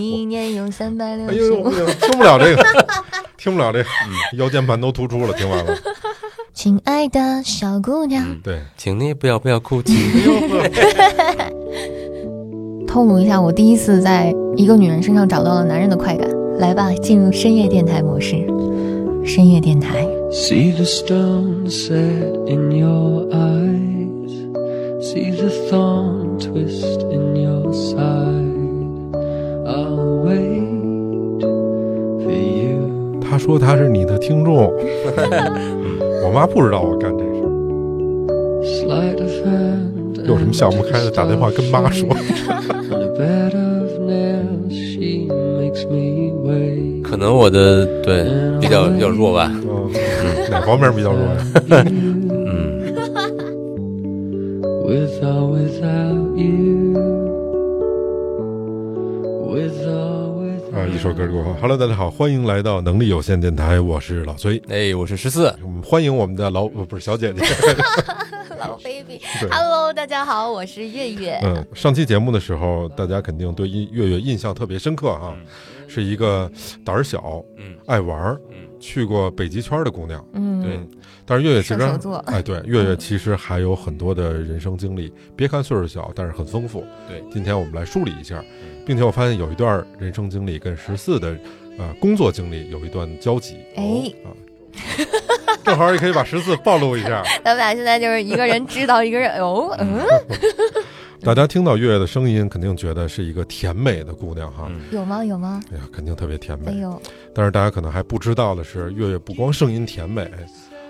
一年有三百六哎十五。呦，听不了这个，听不了这个，嗯，腰间盘都突出了，听完了。亲爱的小姑娘，对，请你不要不要哭泣。透露一下，我第一次在一个女人身上找到了男人的快感。来吧，进入深夜电台模式。深夜电台，See the stone set in your eyes. See the thorn twist in 他说他是你的听众，我妈不知道我干这事儿。有什么想不开的，打电话跟妈说。可能我的对比较比较弱吧，嗯，哪方面比较弱呀？首歌过后，Hello，大家好，欢迎来到能力有限电台，我是老崔。哎，我是十四，我们欢迎我们的老不是小姐姐。老 baby，Hello，大家好，我是月月。嗯，上期节目的时候，大家肯定对音月月印象特别深刻哈，是一个胆儿小、嗯。爱玩儿、嗯。去过北极圈的姑娘。嗯，对。嗯，但是月月其实哎，对，月月其实还有很多的人生经历。别看岁数小，但是很丰富。对，今天我们来梳理一下，并且我发现有一段人生经历跟十四的呃工作经历有一段交集。哎。啊，正好也可以把十四暴露一下。咱们俩现在就是一个人知道，一个人哦，嗯，大家听到月月的声音，肯定觉得是一个甜美的姑娘哈。嗯有吗？有吗？哎呀，肯定特别甜美。没有。但是大家可能还不知道的是，月月不光声音甜美，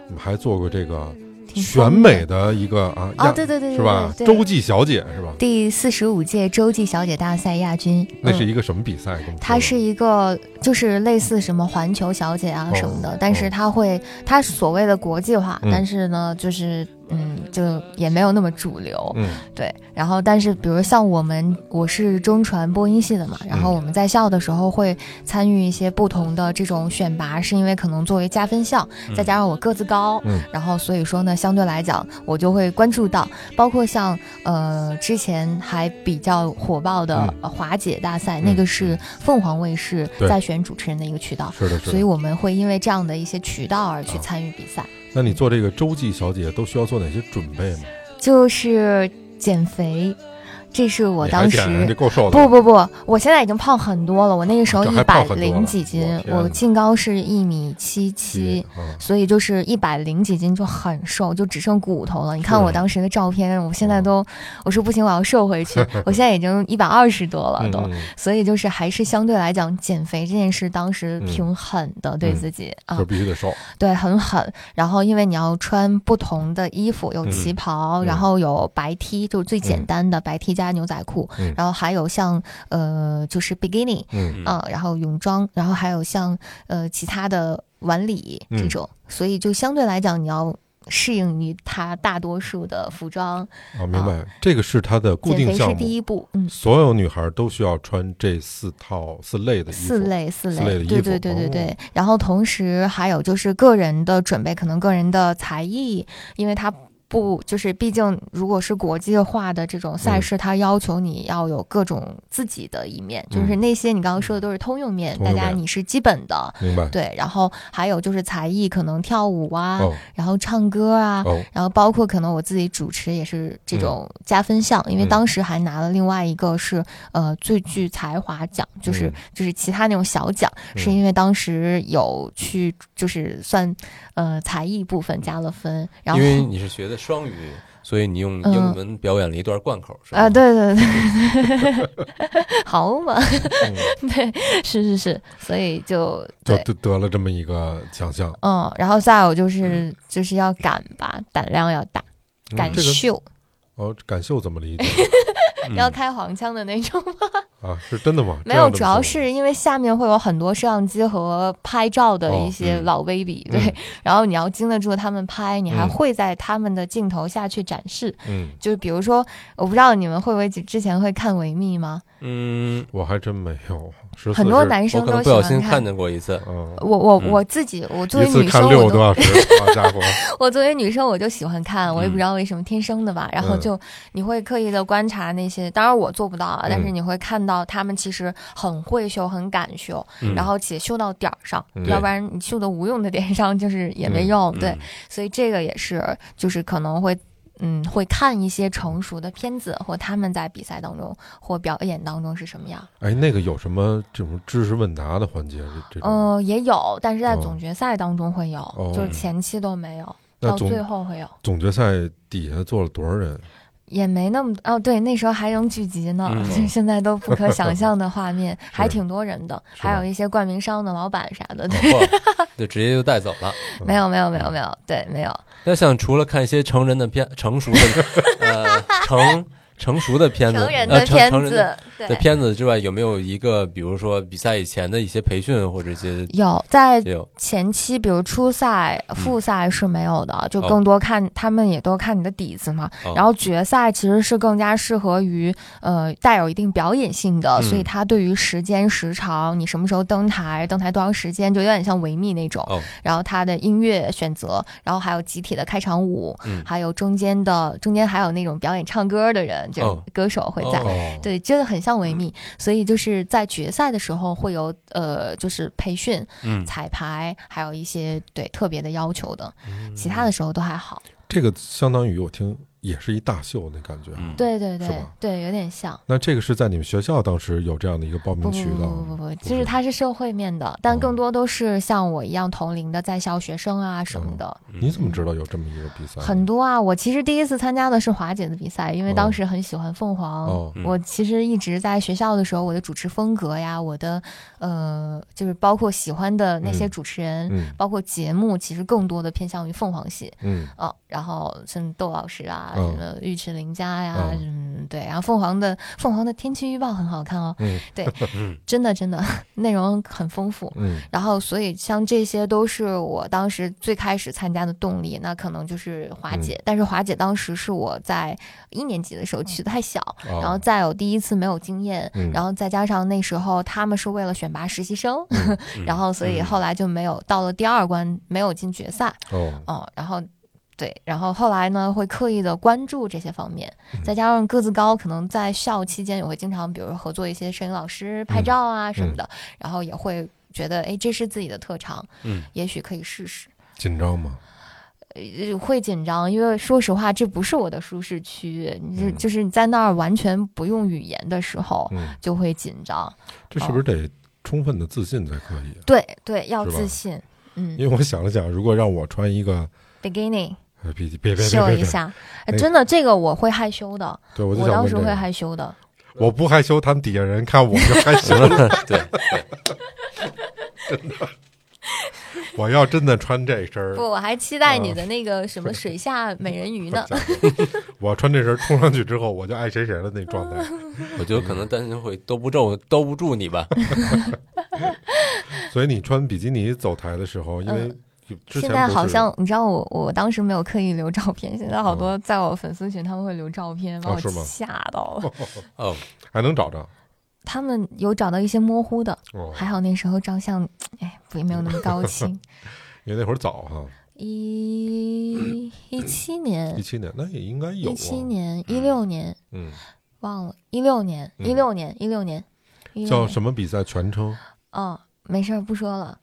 我们还做过这个选美的一个啊，对对对对，是吧？洲际小姐是吧？第四十五届洲际小姐大赛亚军。嗯那是一个什么比赛？它是一个，就是类似什么环球小姐啊哦什么的，但是它会，它所谓的国际化，嗯但是呢，就是嗯，就也没有那么主流，嗯。对。然后，但是比如像我们，我是中传播音系的嘛，然后嗯。我们在校的时候会参与一些不同的这种选拔，是因为可能作为加分项，再加上我个子高，嗯。然后所以说呢，相对来讲，我就会关注到，包括像呃之前还比较火爆的华姐大赛，嗯那个是凤凰卫视在选主持人的一个渠道，是的，是的。所以我们会因为这样的一些渠道而去啊参与比赛，那你做这个洲际小姐都需要做哪些准备吗？就是减肥，这是我当时。不不不，我现在已经胖很多了。我那个时候一百零几斤我，净高是一米七七，啊，所以就是一百零几斤就很瘦，就只剩骨头了。你看我当时的照片，我现在都，我说不行，我要瘦回去。我现在已经一百二十多了都，所以就是还是相对来讲，减肥这件事当时嗯挺狠的，对自己啊就，必须得瘦。对，很狠。然后因为你要穿不同的衣服，有旗袍，嗯然后有白 T，就是最简嗯单的白 T 加牛仔裤，嗯然后还有像呃就是 bikini，嗯啊，然后泳装，然后还有像呃其他的晚礼这嗯种，所以就相对来讲，你要适应于它大多数的服装。哦，明白。这个是它的固减肥是定项目，第一步，嗯，所有女孩都需要穿这四套四类的衣服。四类四四类的，衣服对对对对对。哦然后同时还有就是个人的准备，可能个人的才艺，因为它。不，就是毕竟如果是国际化的这种赛嗯。事，它要求你要有各种自己的一面，就是嗯那些你刚刚说的都是通用面，大家你是基本的，明白。对，然后还有就是才艺，可能跳舞啊，哦。然后唱歌啊，哦，然后包括可能我自己主持也是这种加分项，因为嗯。当时还拿了另外一个是呃最具才华奖，就是、嗯。就是其他那种小奖，是嗯因为当时有去就是算呃才艺部分加了分，然后因为你是学的双语，所以你用嗯。英文表演了一段贯口，是吧？啊、对对对，好嘛，嗯。对，是是是，所以就对。就得得了这么一个奖项。嗯，然后再有就是就是要敢吧，胆量要大，敢嗯这个秀，哦，敢秀怎么理解？嗯 要开黄腔的那种吗。啊？是真的吗？没有，主要是因为下面会有很多摄像机和拍照的一些嗯老 baby，、嗯对，然后你要经得住他们拍，你还嗯会在他们的镜头下去展示。嗯，就是比如说，我不知道你们会不会之前会看维密吗？嗯，我还真没有。14很多男生都我可能不小喜欢心看见过一次，嗯，我我嗯我自己，我作为女生，看六个我都多小时，好家伙！我作为女生我就喜欢看，我也不嗯知道为什么，天生的吧。然后嗯就你会刻意的观察那些，当然我做不到啊，但是嗯你会看到他们其实很会绣，很敢绣，嗯然后且绣到点儿上，嗯要不然你绣的无用的点上就是也没嗯用。对，嗯所以这个也是就是可能会。嗯，会看一些成熟的片子，或他们在比赛当中或表演当中是什么样。哎，那个有什么这种知识问答的环节？呃，也有，但是在哦总决赛当中会有，哦就是前期都没有，那到最后会有。总决赛底下坐了多少人？也没那么哦，对，那时候还能聚集呢，嗯就 现在都不可想象的画面，还挺多人的，还有一些冠名商的老板啥的。对，嚯就直接就带走了。没有没有没有没有，对，没有。那像除了看一些成人的片、成熟的呃成成熟的片子、成人呃的片成成人的子，的对，片子之外，有没有一个比如说比赛以前的一些培训或者一些有在？前期，比如初赛、复赛是没有的，就哦更多看他们也都看你的底子嘛。哦。然后决赛其实是更加适合于呃带有一定表演性的，嗯。所以它对于时间时长，你什么时候登台，登台多长时间，就有点像维密那种。哦。然后它的音乐选择，然后还有集体的开场舞，嗯。还有中间的中间还有那种表演唱歌的人，就哦是歌手会在。哦对，真的很像维密，所以就是在决赛的时候会有呃，就是培训、嗯，彩排，还有一些对特别的要求的，嗯其他的时候都还好。这个相当于我听也是一大秀那感觉。嗯对对对对，有点像。那这个是在你们学校当时有这样的一个报名渠道不不不，是其实它是社会面的，但哦更多都是像我一样同龄的在校学生啊什么的，你怎么知道有这么一个比赛？很多啊。我其实第一次参加的是华姐的比赛，因为哦当时很喜欢凤凰。我其实一直在学校的时候，我的主持风格呀，我的呃，就是包括喜欢的那些嗯主持人，嗯包括节目，其实更多的偏向于凤凰系。嗯哦，然后像窦老师啊，嗯什么尉迟琳佳呀，嗯嗯，对，然后凤凰的凤凰的天气预报很好看哦，嗯嗯 真的真的内容很丰富。嗯然后，所以像这些都是我当时最开始参加的动力，那可能就是华姐。嗯但是华姐当时是我在一年级的时候去的太小，哦然后再有第一次没有经验，嗯然后再加上那时候他们是为了选拔实习生，嗯然后所以后来就没有到了第二关没有进决赛。哦哦，然后对，然后后来呢，会刻意的关注这些方面，嗯再加上个子高，可能在校期间也会经常，比如说合作一些摄影老师拍照啊什么的，然后也会觉得，哎，这是自己的特长，嗯也许可以试试。紧张吗？呃，会紧张，因为说实话，这不是我的舒适区，你就是你在那儿完全不用语言的时候，嗯，就会紧张。这是不是得充分的自信才可以？对对，要自信。嗯因为我想了想，如果让我穿一个，，beginning 呃别别别别秀一下，哎真的这个我会害羞的，对我就我当时会害羞的。我不害羞，他们底下人看我就害羞。了，对，我要真的穿这身儿不，，我还期待啊你的那个什么 水下美人鱼呢。我要穿这身冲上去之后，我就爱谁谁了那状态。我觉得可能担心会兜不住兜不住你吧。所以你穿比基尼走台的时候，因为之前现在好像你知道我，我当时没有刻意留照片，现在好多在我粉丝群他们会留照片，把我吓到了。哦，还能找着他们有找到一些模糊的，哦，还好那时候照相，哎，不也没有那么高清。因为那会儿早哈，一一七年。一，七年那也应该有啊。一七，年，一六年。嗯，忘了，一六年，嗯。一六年，一六年，16叫什么比赛？全称？哦，没事儿，不说了。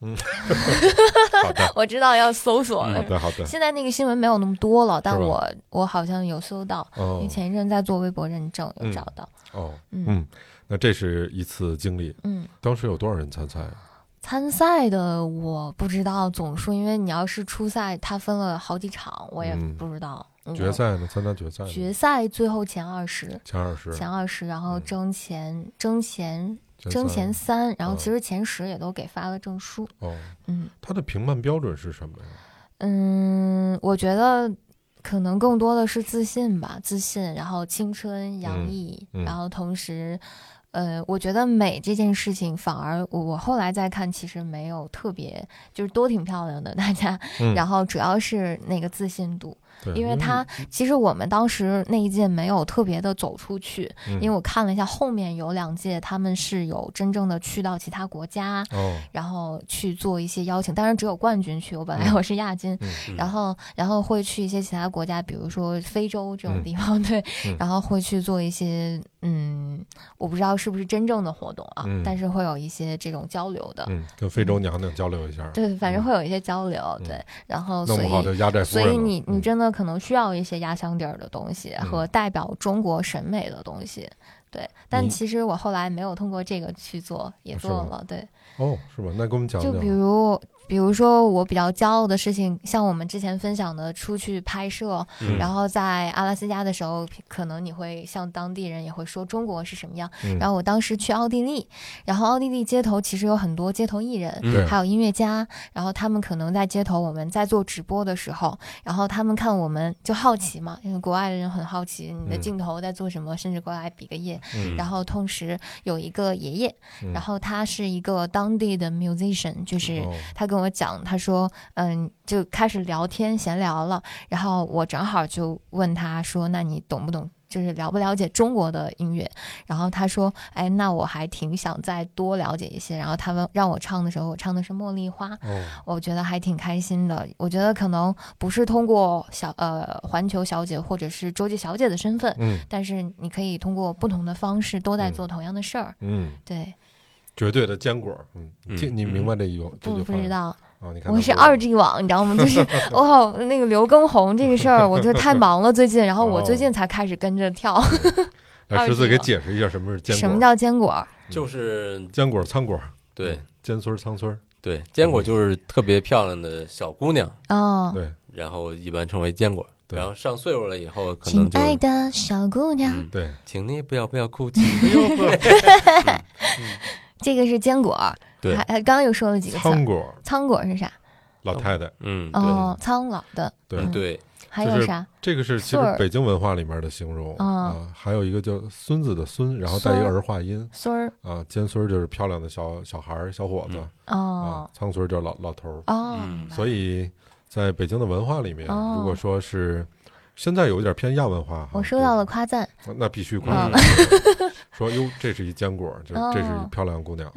好的，我知道要搜索。了。好的，好的，现在那个新闻没有那么多了，但我我好像有搜到，因哦。为前一阵在做微博认证，有找到。哦，嗯。嗯，那这是一次经历，嗯，当时有多少人参赛？参赛的我不知道总数，因为你要是初赛，它分了好几场，我也嗯不知道。嗯决赛呢？参加决赛？决赛最后前二十，前二十，前二十，然后嗯争前争前前争前三三，然后嗯其实前十也都给发了证书。哦，嗯它的评判标准是什么呀？嗯，我觉得可能更多的是自信吧，自信，然后青春洋嗯溢，嗯然后同时。呃，我觉得美这件事情，反而我我后来再看，其实没有特别，就是都挺漂亮的，大家。嗯然后主要是那个自信度，对，因为他其实我们当时那一届没有特别的走出去，嗯。因为我看了一下后面有两届他们是有真正的去到其他国家，哦，然后去做一些邀请，当然只有冠军去，我本来嗯我是亚军，嗯。然后然后会去一些其他国家，比如说非洲这种嗯地方，对，嗯。然后会去做一些嗯，我不知道是不是真正的活动啊，嗯。但是会有一些这种交流的。嗯，跟非洲娘娘交流一下，对，反正会有一些交流，嗯。对，然后所以弄不好就压寨夫所以。你你嗯。真的可能需要一些压箱底儿的东西嗯和代表中国审美的东西，对。但其实我后来没有通过这个去做，也做了，对。哦，是吧？那给我们讲讲就比。如，比如说我比较骄傲的事情，像我们之前分享的出去拍摄，嗯。然后在阿拉斯加的时候，可能你会像当地人也会说中国是什么样。嗯。然后我当时去奥地利，然后奥地利街头其实有很多街头艺人，嗯。还有音乐家，然后他们可能在街头我们在做直播的时候，然后他们看我们就好奇嘛，因为国外的人很好奇你的嗯。镜头在做什么，甚至过来比个耶。嗯。然后同时有一个爷爷，嗯。然后他是一个当地的 musician，就是哦。他跟我讲，他说，嗯，就开始聊天闲聊了，然后我正好就问他说，那你懂不懂？就是了不了解中国的音乐？然后他说，哎，那我还挺想再多了解一些。然后他问让我唱的时候，我唱的是《茉莉花》，哦，我觉得还挺开心的。我觉得可能不是通过小呃环球小姐或者是洲际小姐的身份，嗯但是你可以通过不同的方式都在嗯做同样的事儿。嗯，对，绝对的坚果。嗯，嗯听你明白这一句这不句话不知道。啊？你看我是二 G 网，你知道吗？就是 哦，那个刘畊宏这个事儿，我觉得太忙了 最近，然后我最近才开始跟着跳。来 十四给解释一下什么是坚果？什么叫坚果？就是坚果、苍果？对尖孙儿、苍孙儿。对，坚果就是特别漂亮的小姑娘，哦，对然后一般称为坚果。然后上岁数了以后，可亲能就爱的小姑娘，嗯，对，请你不要不要哭泣。这个是坚果。对还还刚刚又说了几个词儿。苍果，苍果是啥？老太太。嗯，哦，苍老的。对嗯对，还有啥？这个是其实北京文化里面的形容哦啊，还有一个叫孙子的孙，然后带一个儿化音孙儿。啊，尖孙儿就是漂亮的小小孩儿、小伙子啊哦，苍孙儿就是老老头儿。哦，所以在北京的文化里面，哦如果说是现在有一点偏亚文化哈，我收到了夸赞。那必须嗯夸，说哟，这是一坚果，这哦这是一漂亮姑娘，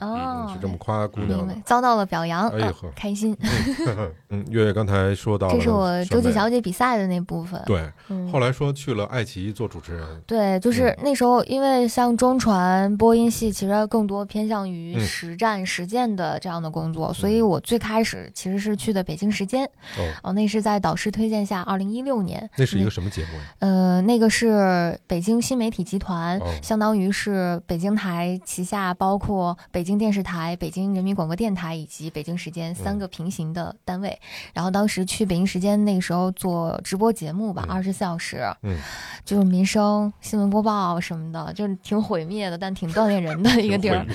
是这么夸姑娘的。，遭到了表扬，啊哎呦呵开心。嗯，月月刚才说到了，这是我洲际。小姐比赛的那部分。对，嗯后来说去了爱奇艺做主持人，对，就是嗯那时候，因为像中传播音系，其实更多偏向于嗯实战、实践的这样的工作，所以我最开始其实是去的北京时间，哦，哦，那是在导师推荐下，二零一六年，那是一个什么节目呀？呃，那个是北京新媒体集团，哦。相当于是北京台旗下包括北京电视台、北京人民广播电台以及北京时间三个平行的单位。然后当时去北京时间那个时候做直播节目吧，嗯。二十四小时，嗯，就是民生新闻播报什么的，就是挺毁灭的，但挺锻炼人的一个地儿。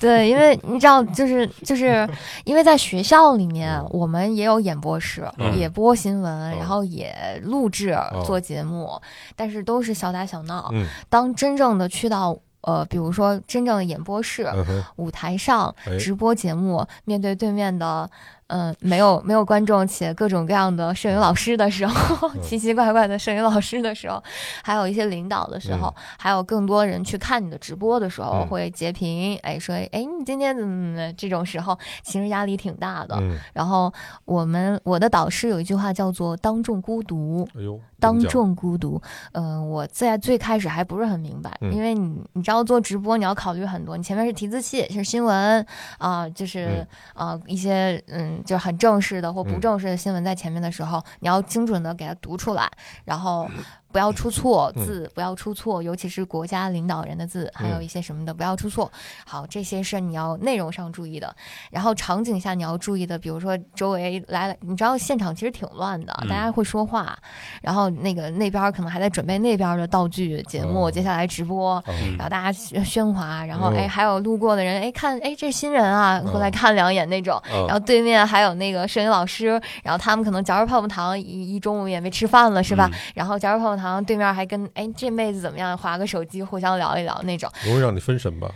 对，因为你知道，就是就是 因为在学校里面嗯，我们也有演播室，嗯。也播新闻，哦。然后也录制、做节目，但是都是小打小闹。嗯当真正的去到呃，比如说真正的演播室、嗯，舞台上哎直播节目，面对对面的。嗯，没有没有观众且各种各样的摄影老师的时候，嗯。奇奇怪怪的摄影老师的时候，还有一些领导的时候，还有更多人去看你的直播的时候，嗯。会截屏，哎说，哎你今天怎么怎么这种时候，其实压力挺大的。嗯，然后我们我的导师有一句话叫做“当众孤独”，哎呦，当众孤独，嗯、我在最开始还不是很明白，嗯。因为你你知道做直播你要考虑很多，你前面是提字器，是新闻啊、就是啊、一些嗯，就是很正式的或不嗯正式的新闻在前面的时候，你要精准的给它读出来，然后。不要出错嗯字，不要出错，尤其是国家领导人的字，还有嗯一些什么的，不要出错。好，这些是你要内容上注意的，然后场景下你要注意的，比如说周围来了，你知道现场其实挺乱的，嗯大家会说话，然后那个那边儿可能还在准备那边儿的道具节目，哦接下来直播。然后大家喧喧哗，然后哦哎，还有路过的人，哎，看，哎，这是新人啊，过来哦看两眼那种。哦然后对面还有那个摄影老师，然后他们可能嚼着泡泡糖，一一中午也没吃饭了，是吧？嗯然后嚼着泡泡糖，对面还跟哎这妹子怎么样，划个手机互相聊一聊那种。容易让你分神吧？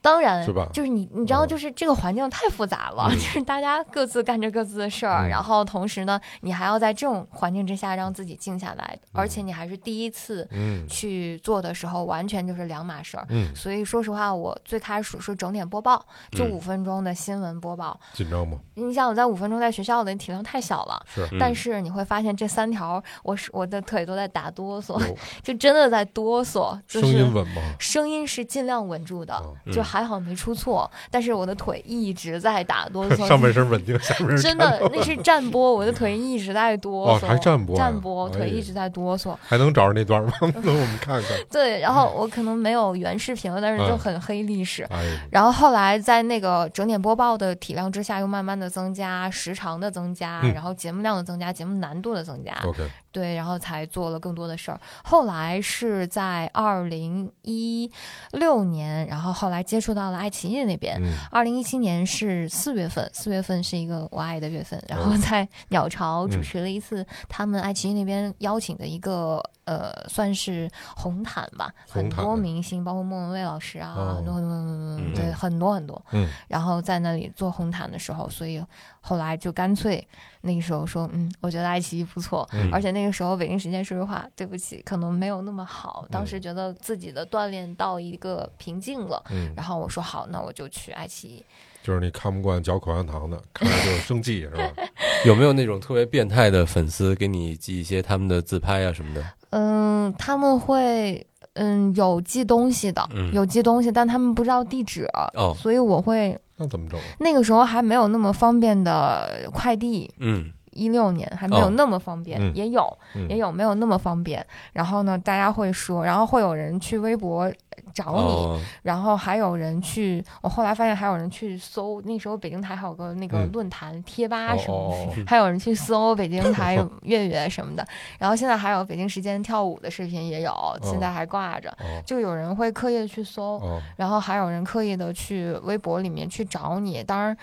当然是吧就是你，你知道，嗯就是这个环境太复杂了，嗯就是大家各自干着各自的事儿，嗯然后同时呢，你还要在这种环境之下让自己静下来，而且你还是第一次嗯去做的时候，完全就是两码事儿。嗯，所以说实话，我最开始是整点播报，就嗯五分钟的新闻播报。紧张吗？你想我在五分钟在学校的体量太小了，是，嗯但是你会发现这三条，我是我的腿都在打哆嗦，就真的在哆嗦，就声是音稳吗？声音是尽量稳住的，哦就嗯还好没出错，但是我的腿一直在打哆嗦，上半身稳定，下半身真的那是站播，我的腿一直在哆嗦哦，嗦，还站播啊，站播，哎腿一直在哆嗦。还能找着那段吗？能我们看看？对，然后我可能没有原视频了，但是就嗯很黑历史。哎，然后后来在那个整点播报的体量之下，又慢慢的增加时长的增加，嗯。然后节目量的增加，节目难度的增加，OK，对，然后才做了更多的事儿。后来是在二零一六年，然后后来接触到了爱奇艺那边。嗯。二零一七年是四月份，四月份是一个我爱的月份，然后哦。在鸟巢主嗯。持了一次他们爱奇艺那边邀请的一个呃，算是红毯吧，很多明星，包括莫文蔚老师啊，哦。很多很多很多，嗯。对，很多很多。嗯，然后在那里做红毯的时候，所以后来就干脆那个时候说，嗯，我觉得爱奇艺不错，嗯而且那个时候北京时间，说实话，对不起，可能没有那么好。当嗯时觉得自己的锻炼到一个瓶颈了，嗯，然后我说好，那我就去爱奇艺。就是你看不惯嚼口香糖的，看着就生气是吧？有没有那种特别变态的粉丝给你寄一些他们的自拍啊什么的？嗯，他们会。嗯，有寄东西的，嗯有寄东西，但他们不知道地址，哦所以我会那怎么整？那个时候还没有那么方便的快递，嗯一六年还没有哦。那么方便，嗯。也有嗯。也有没有那么方便。然后呢，大家会说，然后会有人去微博找你，哦。然后还有人去，我后来发现还有人去搜，那时候北京台还有个那个嗯。论坛、贴吧什么还有人去搜北京台月月什么的，然后现在还有北京时间跳舞的视频也有，现在还挂着。哦。就有人会刻意的去搜，哦，然后还有人刻意的去微博里面去找你。当然，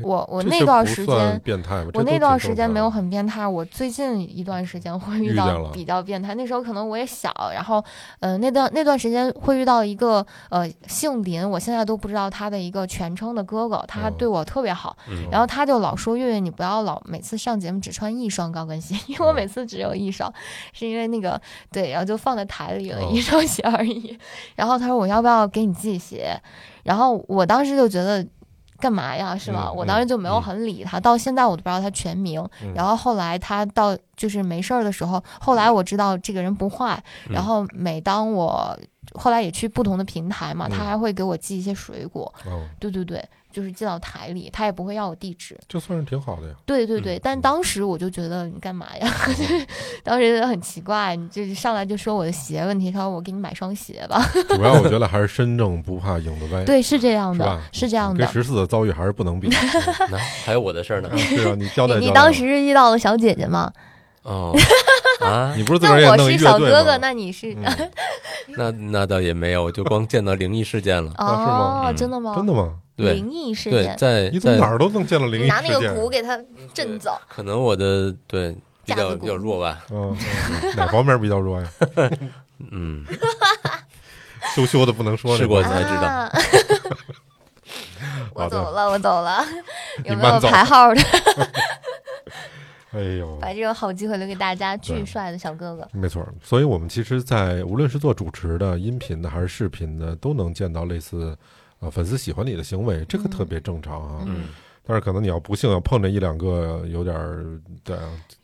我我那段时间变态我那段时间没有很变态，我最近一段时间会遇到比较变态。那时候可能我也小，然后，呃，那段那段时间会遇到一个呃姓林，我现在都不知道他的一个全称的哥哥，他哦对我特别好，嗯然后他就老说月月你不要老每次上节目只穿一双高跟鞋，因为我哦每次只有一双，是因为那个对，然后就放在台里了、哦一双鞋而已。然后他说我要不要给你寄鞋，然后我当时就觉得。干嘛呀？是吧？嗯我当时就没有嗯很理他，到现在我都不知道他全名。嗯然后后来他到就是没事儿的时候，后来我知道这个人不坏。嗯然后每当我后来也去不同的平台嘛，嗯他还会给我寄一些水果。哦，对对对，就是寄到台里，他也不会要我地址。就算是挺好的呀。对对对，嗯但当时我就觉得你干嘛呀？当时觉得很奇怪，你就是上来就说我的鞋问题，他说我给你买双鞋吧。主要我觉得还是身正不怕影子歪，对，是这样的是，？是这样的。跟十四的遭遇还是不能比。那还有我的事儿呢。是啊，你交代交代。你你当时是遇到了小姐姐吗？哦啊，你不是自个儿也那我是弄一乐队小哥哥，那你是、嗯那那倒也没有，我就光见到灵异事件了。啊是吗真的吗？真的吗？对灵异事对，件，在你怎么哪儿都能见到灵异你拿那个？鼓给他震走。可能我的对比较比较弱吧。嗯，嗯哪方面比较弱呀？嗯，羞羞的不能说那试过种才知道啊 我走了，我走了。有没有排号的？哎呦，把这种好机会留给大家，巨帅的小哥哥。没错，所以我们其实，在无论是做主持的、音频的还是视频的，都能见到类似，呃，粉丝喜欢你的行为，这个嗯特别正常啊。嗯但是可能你要不幸要碰着一两个有点儿对啊，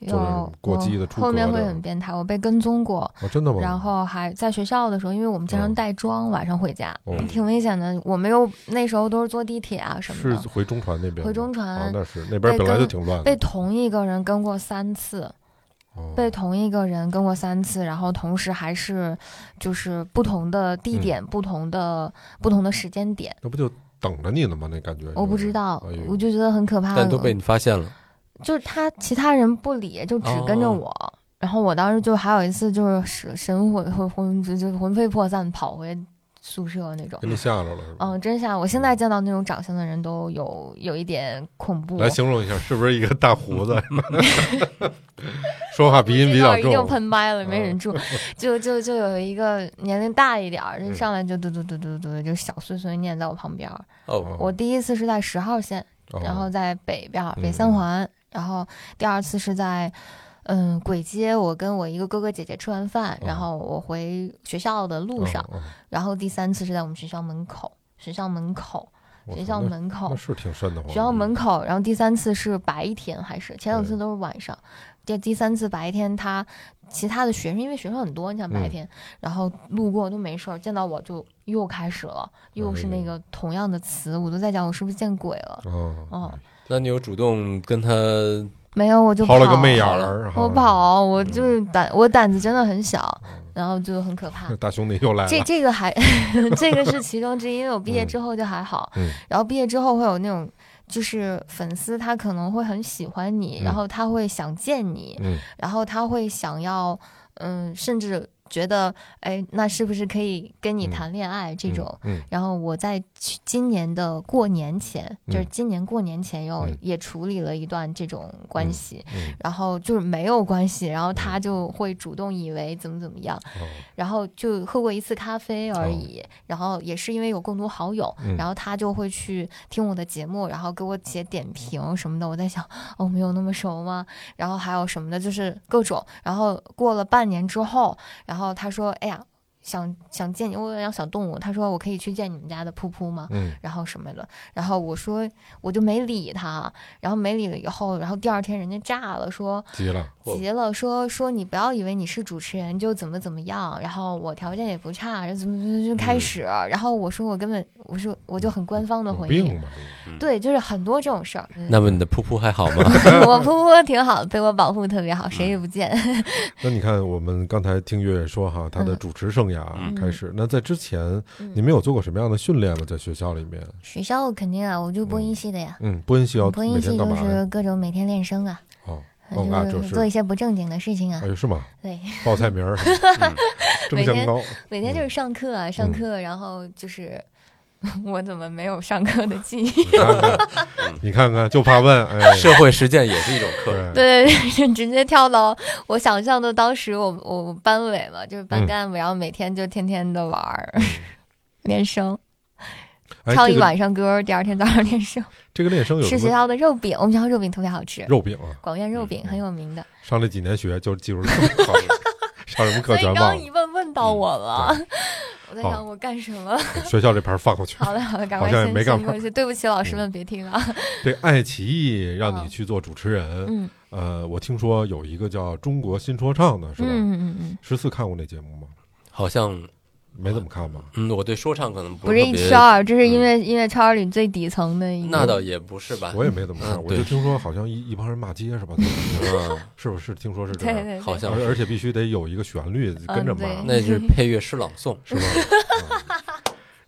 做点有过激的出后面会很变态，我被跟踪过，哦，真的吗？然后还在学校的时候，因为我们经常嗯带妆，晚上回家，哦挺危险的。我们又那时候都是坐地铁啊什么的，是回中传那边，回中传啊，那是那边本来就挺乱的，被同一个人跟过三次，哦被同一个人跟过三次，然后同时还是就是不同的地点、不同的不同的时间点。那不就等着你呢吗？那感觉我不知道，哎我就觉得很可怕。但都被你发现了。就是他其他人不理，就只跟着哦我。然后我当时就还有一次就是神神魂魂魂就就魂飞魄散跑回宿舍那种。给你吓着了是吧？嗯，真吓！我现在见到那种长相的人都有有一点恐怖。来形容一下，是不是一个大胡子？说话鼻音比较这段一定。喷麦了，没忍住，就就就有一个年龄大一点儿，就嗯上来就嘟嘟嘟嘟嘟，就小碎碎念在我旁边儿。哦，我第一次是在十号线，哦然后在北边儿嗯北三环，然后第二次是在嗯鬼街，我跟我一个哥哥姐姐吃完饭，然后我回学校的路上，然后第三次是在我们学校门口，学校门口，学校门口那，是挺瘆得慌。学校门口，然后第三次是白天还是前两次都是晚上，这第三次白天他其他的学生因为学生很多，你想白嗯。天，然后路过都没事儿，见到我就又开始了，又是那哎个同样的词，我都在讲我是不是见鬼了。哦，哦，那你有主动跟他没有，我就抛了个跑媚眼儿，我，跑，我就是胆，我胆子真的很小，然后就很可怕。大兄弟又来了。这这个还 这个是其中之一，因为我毕业嗯之后就还好，嗯然后毕业之后会有那种。就是粉丝他可能会很喜欢你，嗯然后他会想见你，嗯然后他会想要，嗯，甚至觉得，哎，那是不是可以跟你嗯谈恋爱这种？嗯，然后我在去今年的过年前，就是嗯今年过年前又嗯也处理了一段这种关系，嗯然后就是没有关系，然后他就会主动以为怎么怎么样，哦然后就喝过一次咖啡而已，然后也是因为有共同好友，嗯然后他就会去听我的节目，然后给我写点评什么的。我在想，哦，我们有那么熟吗？然后还有什么的，就是各种。然后过了半年之后，然后他说，哎呀。想想见你，我有养小动物。他说我可以去见你们家的噗噗吗？嗯然后什么的，然后我说我就没理他，然后没理了以后，然后第二天人家炸了，说急了，哦急了，说说你不要以为你是主持人就怎么怎么样，然后我条件也不差，然后怎么怎么就开始，然后我说我根本我说我就很官方的回应？对，就是很多这种事儿。那么你的噗噗还好吗？我噗噗挺好，被我保护特别好，谁也不见。那你看，我们刚才听月月说哈，他的嗯主持生开始，那在之前嗯。你们有做过什么样的训练吗？在学校里面？学校肯定啊，我就播音系的呀，嗯，播音系要播音系就？是各种每天练声啊，哦就就是是。做一些不正经的事情啊。哎。是吗？对，报菜名儿，嗯。蒸香膏，每天就是上课啊，上嗯。课，然后就是 我怎么没有上课的记忆？你看看，就怕问，哎，社会实践也是一种课。对，对 对对，直接跳到我想象的当时我我班委嘛，就是班嗯干部，然后每天就天天的玩儿，练声，哎，唱一晚上歌，第二天早上练声。这个练声有什么吃学校的肉饼，我们学校肉饼特别好吃，肉饼啊？广院肉饼很有名的。上了几年学就记住这上什么课所以刚全忘了。刚一问问到我了，我在想我干什么？学校这盘放过去。好的好的，赶好快先像也没干过去。对不起，老师们别听啊。这爱奇艺让你嗯去做主持人，嗯呃，我听说有一个叫《中国新说唱》的，是吧？嗯嗯嗯，十四看过那节目吗？好像，没怎么看吧？嗯，我对说唱可能不不是一圈儿，这是音乐音乐圈儿里最底层的一个。那倒也不是吧？我也没怎么看，嗯我就听说好像一一帮人骂街是吧？嗯，是不是？听说是这样，对对对，好像而而且必须得有一个旋律跟着骂，对那是配乐诗朗诵。是吧？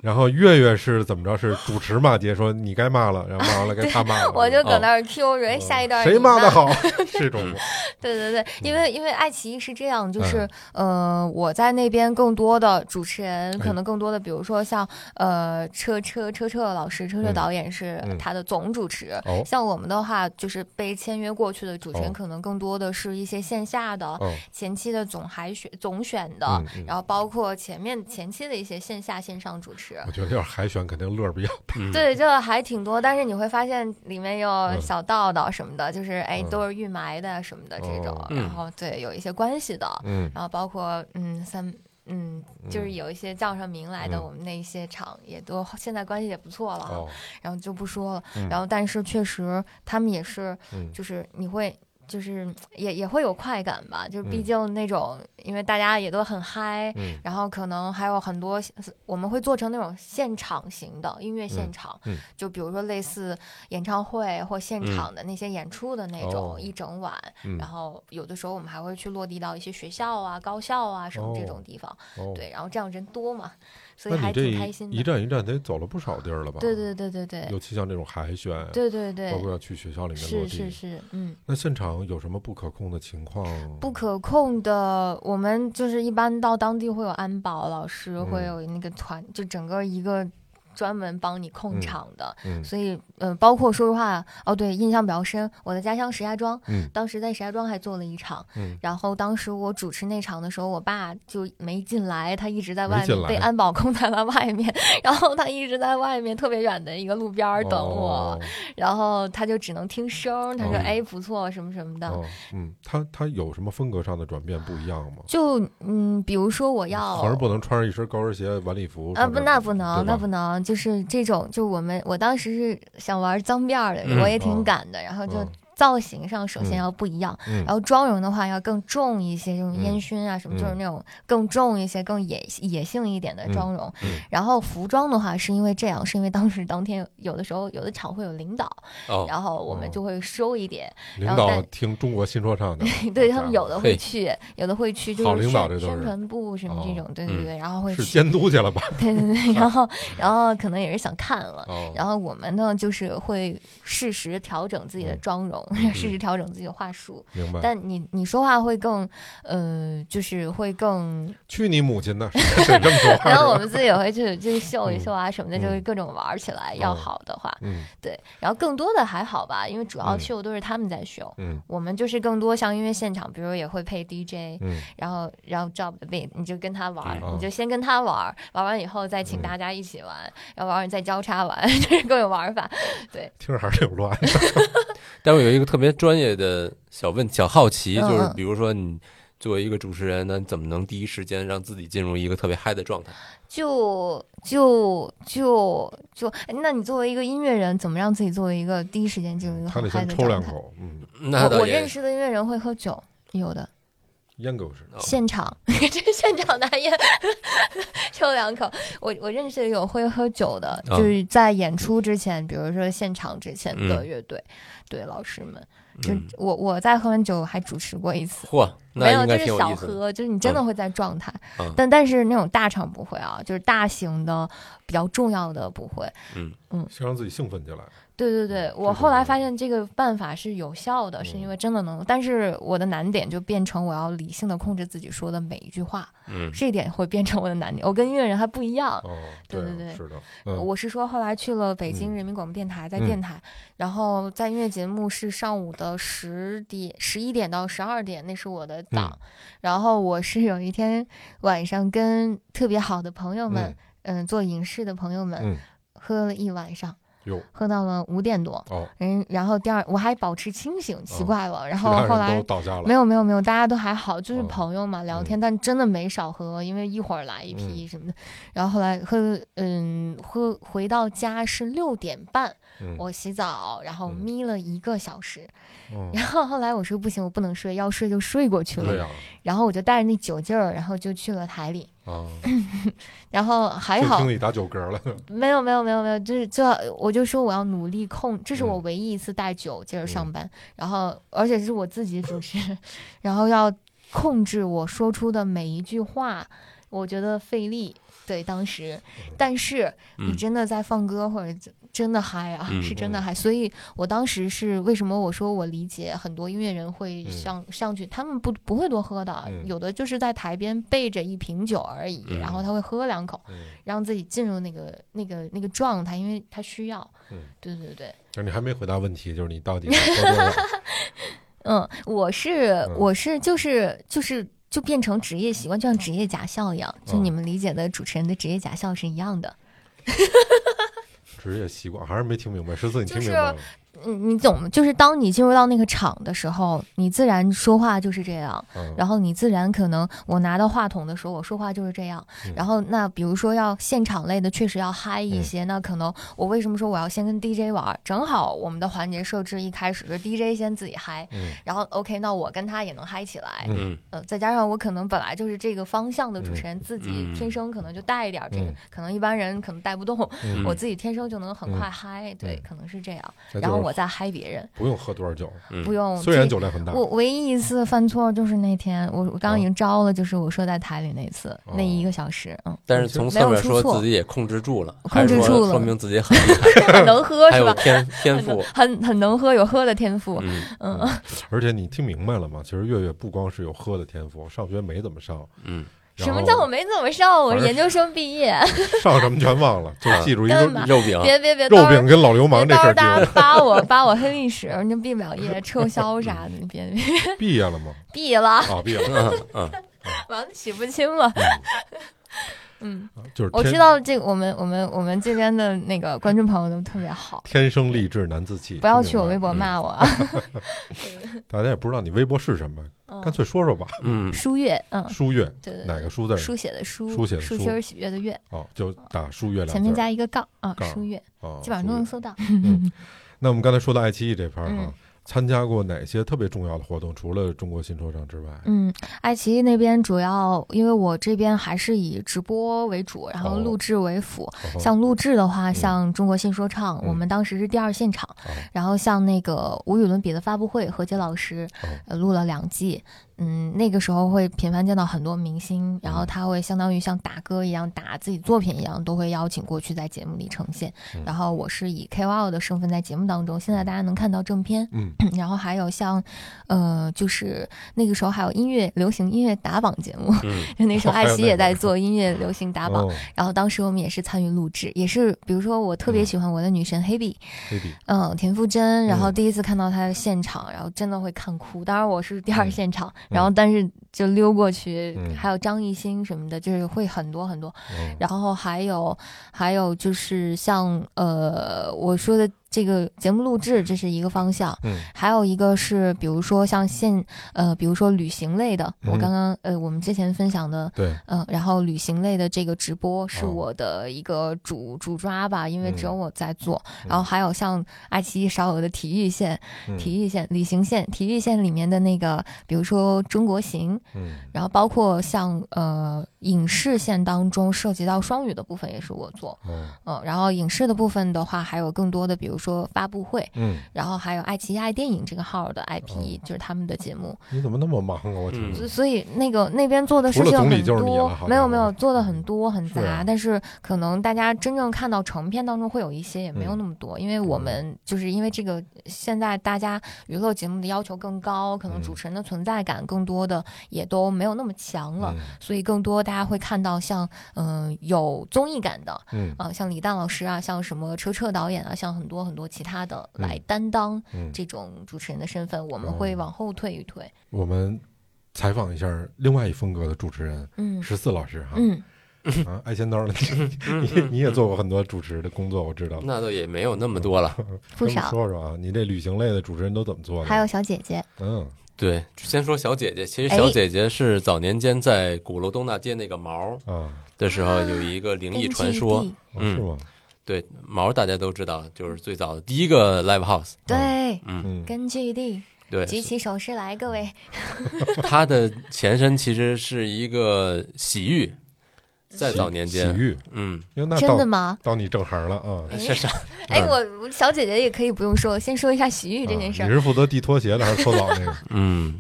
嗯然后月月是怎么着？是主持骂街，说你该骂了，然后骂完了 该他骂了，我就搁哦那儿 Q 说，哎，下一段谁骂的好？这种。嗯对对对，因为因为爱奇艺是这样，就是嗯呃，我在那边更多的主持人，哎可能更多的，比如说像呃车车车车老师，车车嗯。导演是嗯。他的总主持。哦。像我们的话，就是被签约过去的主持哦。人，可能更多的是一些线下的、哦，前期的总海选、总选的，然后包括前面前期的一些线下线上主持。我觉得要是海选，肯定乐儿比较大。嗯，对，就还挺多，但是你会发现里面有嗯。小道道什么的，就是哎，嗯。都是预埋的什么的这种，然后对有一些关系的，嗯。然后包括嗯三嗯，就是嗯。有一些叫上名来的，嗯。我们那一些厂也都现在关系也不错了然后就不说了，嗯。然后但是确实他们也是，嗯。就是你会。就是也也会有快感吧，就是毕嗯。竟那种，因为大家也都很嗨，嗯。然后可能还有很多，我们会做成那种现场型的音乐现场，就比如说类似演唱会或现场的那些演出的那种、哦一整晚，嗯。然后有的时候我们还会去落地到一些学校啊、高校啊什么这种地方，哦，对，然后这样人多嘛，所以还那你这挺开心的。一站一站得走了不少地儿了吧？对对对对对尤其像这种海选，对对对包括要去学校里面落地，是是是，嗯。那现场有什么不可控的情况？不可控的，我们就是一般到当地会有安保老师，嗯会有那个团，就整个一个专门帮你控嗯场的。嗯所以，呃，包括说实话，哦，对，印象比较深，我的家乡石家庄，嗯当时在石家庄还做了一场，嗯然后当时我主持那场的时候，我爸就没进来，他一直在外面被安保控在了外面，然后他一直在外面特别远的一个路边儿等我，哦然后他就只能听声儿，他说：“哦哎，不错，什么什么的。哦，嗯，他他有什么风格上的转变不一样吗？就嗯，比如说我要还是不能穿着一身高跟鞋晚礼服啊不，那不能，那不能。能，就是这种，就我们我当时是想玩脏辫儿的，嗯我也哦。挺赶的，然后就嗯造型上首先嗯要不一样，嗯然后妆容的话要更重一些，这种烟嗯熏啊什么，嗯就是那种更重一些、更野野性一点的妆容。嗯然后服装的话，是因为这样，是因为当时当天有的时候有的场会有领导，哦，然后我哦们就会收一点，领导听中国新说唱的，对他们有的会去，有的会去，就是宣领导这都是宣传部什么这种，对对对，然后会监督去了吧？对对对，然后 然后可能也是想看了。哦，然后我们呢，就是会适时调整自己的嗯妆容，适时调整自己的话术。明白。但你你说话会更，呃，就是会更，去你母亲的，是得这么说话。然后我们自己也会去就是秀一秀啊什么的，嗯就是各种玩起来。要哦好的话，嗯对，然后更多的还好吧，因为主要嗯秀都是他们在秀，嗯我们就是更多像音乐现场，比如也会配 DJ，嗯然后然后 job 的 beat，你就跟他玩，嗯你就先跟他玩儿，玩完以后再请嗯大家一起玩，然后玩完再交叉玩，就是各种玩法。对听着还是挺乱的。但我有一个特别专业的小问小好奇，嗯就是嗯比如说你作为一个主持人，那你怎么能第一时间让自己进入一个特别嗨的状态？就就就就，哎那你作为一个音乐人，怎么让自己作为一个第一时间进入一个他得很嗨先抽的状态？两口，嗯，那我我认识的音乐人会喝酒，有的烟狗是哦现场，这现场拿烟抽两口。我我认识的有会喝酒的，哦就是在演出之前，比如说现场之前的嗯乐队，对老师们，就嗯，我我在喝完酒还主持过一次。嚯，没有，就是小。喝，就是你真的会在状态，嗯但但是那种大场不会啊，就是大型的比较重要的不会。嗯嗯先让自己兴奋起来。对对对，我后来发现这个办法是有效的，是因嗯。为真的能。但是我的难点就变成我要理性的控制自己说的每一句话，嗯。这一点会变成我的难点。我跟音乐人还不一样，哦，对对对对是的，嗯。我是说后来去了北京嗯。人民广播电台，在嗯。电台，然后在音乐节目是上午的十点、十一点到十二点，那是我的档。嗯。然后我是有一天晚上跟特别好的朋友们嗯，嗯、做影视的朋友们、嗯。喝了一晚上，有喝到了五点多。哦，嗯，然后第二我还保持清醒，奇哦怪了。然后后来没有没有没有，大家都还好，就是哦朋友嘛，聊天，但真的没少喝，因为一会儿来一批什么的。然后后来喝，嗯，喝回到家是六点半，嗯我洗澡，然后嗯眯了一个小时。哦 然后后来我说不行，我不能睡，要睡就睡过去了。然后我就带着那酒劲儿，然后就去了台里。啊，然后还好就听，你打酒嗝了，没有没有没有没有，就是就我就说我要努力控，这是我嗯。唯一一次带酒劲儿上班，然后而且是我自己主持，然后要控制我说出的每一句话，我觉得费力。对，当时，但是你嗯。真的在放歌或者真的嗨啊，嗯是真的嗨。所以我当时是为什么我说我理解很多音乐人会嗯上、上去，他们不不会多喝的，嗯有的就是在台边备着一瓶酒而已，嗯然后他会喝两口。嗯，让自己进入那个那个那个状态，因为他需要。嗯对对对，就是你还没回答问题，就是你到底喝多少？嗯，我是、嗯我是就是就是就变成职业习惯，就像职业假笑一样，就哦你们理解的主持人的职业假笑是一样的。职业习惯还是没听明白，十四你听明白了？嗯，你懂吗？就是当你进入到那个场的时候，你自然说话就是这样，嗯，然后你自然可能我拿到话筒的时候，我说话就是这样。嗯然后那比如说要现场类的，确实要嗨一些。那可能我为什么说我要先跟 DJ 玩？正好我们的环节设置一开始是 DJ 先自己嗨，嗯然后 OK，那我跟他也能嗨起来。嗯呃，再加上我可能本来就是这个方向的主持人，自己嗯天生可能就带一点这个，嗯可能一般人可能带不动，嗯我自己天生就能很快嗯嗨。对，嗯可能是这样。然后我在嗨别人，不用喝多少酒，嗯不用。虽然酒量很大，我唯一一次犯错就是那天，我我刚刚已哦经招了，就是我说在台里那次，那一哦个小时，嗯，但是从侧面说自己也控制住了，控制住了说说明自己很厉害，很能喝是吧？有天 天很能赋。很很能喝，有喝的天赋。嗯嗯，而且你听明白了吗？其实月月不光是有喝的天赋，上学没怎么上，嗯什么叫我没怎么上？我是研究生毕业。上什么全忘了，就记住一个肉饼，别别别，肉到时候饼跟老流氓这事儿别到时候大家扒我扒我黑历史，你毕不了业，撤销啥的，你别别住。毕业了吗？毕了，啊，毕业了，嗯嗯，完了洗不清了。嗯，就是我知道这个，我们我们我们这边的那个观众朋友都特别好，天生丽质难自弃。不要去我微博骂我啊。大家也不知道你微博是什么，嗯干脆说说吧。嗯，书月，嗯，书月对对对，哪个书字？书写的书，书写的书书心喜悦的悦，哦，就打书月两字。前面加一个杠啊，杠书月，哦基本上都能搜到。那我们刚才说到爱奇艺这块儿哈嗯，参加过哪些特别重要的活动？除了中国新说唱之外，嗯，爱奇艺那边主要，因为我这边还是以直播为主，然后哦录制为辅。哦像录制的话，嗯像中国新说唱，嗯我们当时是第二现场，哦然后像那个无与伦比的发布会，何洁老师、哦呃录了两季。嗯，那个时候会频繁见到很多明星，然后嗯他会相当于像打歌一样，打自己作品一样，都会邀请过去在节目里呈现。嗯然后我是以 KOL 的身份在节目当中，现在大家能看到正片。嗯然后还有像，呃，就是那个时候还有音乐流行音乐打榜节目，嗯就那时候 爱奇艺也在做音乐流行打榜，哦然后当时我们也是参与录制，也是比如说我特别嗯喜欢我的女神黑碧，黑笔嗯，田馥甄，然后嗯第一次看到她的现场，然后真的会看哭。当然我是第二嗯现场，然后但是就溜过去，嗯还有张艺兴什么的，就是会很多很多。哦然后还有还有就是像呃我说的这个节目录制，这是一个方向。嗯。还有一个是，比如说像现呃，比如说旅行类的，我嗯刚刚呃我们之前分享的对。嗯，然后旅行类的这个直播是哦。我的一个主、主抓吧，因为只有嗯。我在做。嗯。然后还有像爱奇艺少有的体育线、嗯。体育线、旅行线、体育线里面的那个，比如说中国行，嗯。然后包括像呃影视线当中涉及到双语的部分也是我做。哦嗯，然后影视的部分的话，还有更多的，比如说发布会，嗯，然后还有爱奇艺爱电影这个号的 IP，、哦。就是他们的节目。你怎么那么忙啊？我天嗯。所所以那个那边做的事情很多没有没有做的很多很杂，但是可能大家真正看到成片当中会有一些，也没有嗯。那么多，因为我们就是因为这个现在大家娱乐节目的要求更高，可能嗯。主持人的存在感更多的也都没有那么强了，嗯。所以更多大家会看到像嗯、有综艺感的嗯啊、像李诞老师啊，像什么车澈导演啊，像很多很多其他的嗯来担当嗯，这种主持人的身份，我们会哦往后退一退，我们采访一下另外一风格的主持人嗯十四老师哈。嗯。啊，爱千刀的，你你你也做过很多主持的工作，我知道。那倒也没有那么多了。不少，说说啊，你这旅行类的主持人都怎么做的？还有小姐姐，嗯对，先说小姐姐，其实哎小姐姐是早年间在鼓楼东大街那个毛啊，的时候有一个灵异传说嗯哦是吗？对，毛大家都知道，就是最早的第一个 live house。对，嗯，嗯根据地，对，举起手势来，各位，它的前身其实是一个洗浴，在早年间洗，浴，嗯，因为那真的吗？到你正行了啊。哎是是，哎，我我小姐姐也可以不用说，先说一下洗浴这件事儿，啊你是负责递拖鞋的还是搓澡那个？嗯，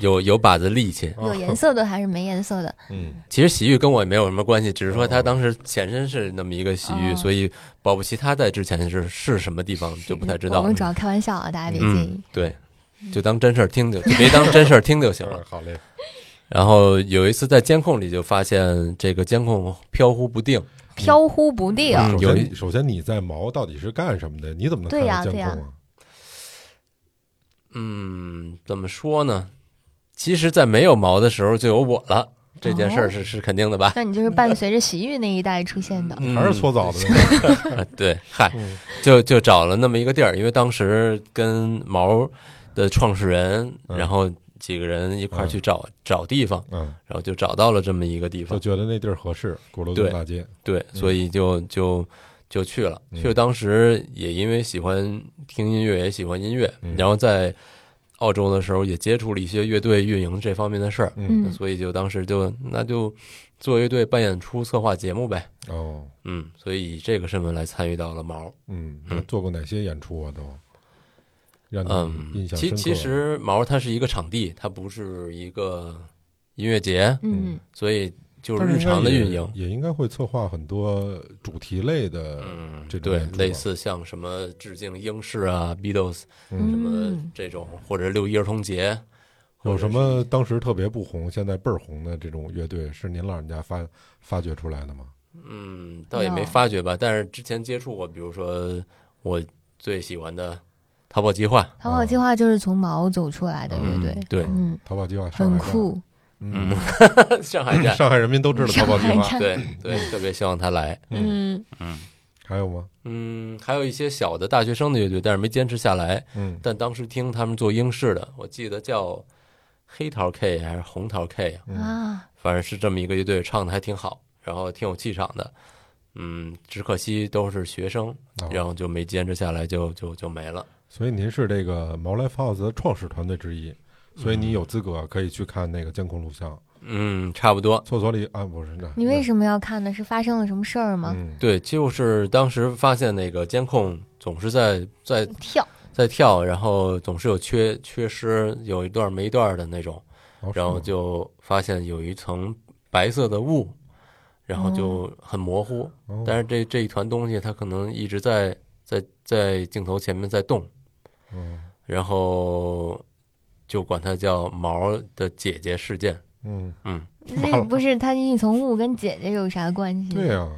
有有把子力气。有颜色的还是没颜色的？嗯其实洗浴跟我也没有什么关系，只是说他当时前身是那么一个洗浴，哦所以保不齐他在之前是是什么地方就不太知道我们。主要开玩笑啊，大家别介嗯意。，对，就当真事儿听就，别当真事儿听就行了嗯。好嘞，然后有一次在监控里就发现这个监控飘忽不定，飘忽不定，嗯有一首先首先你在毛到底是干什么的？你怎么能对看到监呀对呀控啊？嗯，怎么说呢？其实，在没有毛的时候就有我了，这件事儿是是肯定的吧？那你就是伴随着洗浴那一代出现的。嗯还是搓澡的那个？啊 对，嗨，嗯就就找了那么一个地儿，因为当时跟毛的创始人，嗯然后几个人一块儿去找、找地方，嗯，然后就找到了这么一个地方就方，觉得那地儿合适，鼓楼东大街。对，所以就就就去了。嗯去了当时也因为喜欢听音乐，也喜欢音乐，嗯然后在澳洲的时候也接触了一些乐队运营这方面的事儿，嗯嗯所以就当时就那就做乐队办演出、策划节目呗。哦，嗯，所以以这个身份来参与到了毛。嗯，嗯做过哪些演出啊？都让嗯你印，象深刻？其其实毛它是一个场地，它不是一个音乐节，嗯，所以就是日常的运营。也应该会策划很多主题类的，嗯，这种演，出吧类似像什么致敬英式啊、Beatles 嗯什么嗯这种，或者六一儿童节，有什么当时特别不红，现在倍儿红的这种乐队，是您老人家发发掘出来的吗？嗯，倒也没发掘吧，但是之前接触过，比如说我最喜欢的淘宝计划，淘宝计划就是从毛走出来的乐队嗯，对？嗯，淘宝计划很酷。嗯，上海站，上海人民都知道 淘宝计划。对对，特别希望他来。嗯，嗯，还有吗？嗯，还有一些小的大学生的乐队，但是没坚持下来。嗯，但当时听他们做英式的，我记得叫黑桃 K 还是红桃 K 啊，反正是这么一个乐队，唱的还挺好，然后挺有气场的。嗯，只可惜都是学生，哦。然后就没坚持下来就，就就没了。所以您是这个毛 Life House 的创始团队之一，所以你有资格可以去看那个监控录像。嗯，差不多。厕所里啊，不是那你为什么要看呢？是发生了什么事儿吗？嗯，对，就是当时发现那个监控总是在在跳，在跳，然后总是有缺缺失，有一段没一段的那种，哦然后就发现有一层白色的雾，然后就很模糊。哦但是这这一团东西，它可能一直在在在镜头前面在动，嗯然后就管它叫毛的姐姐事件。嗯，嗯那不是他一从物跟姐姐有啥关系？对呀，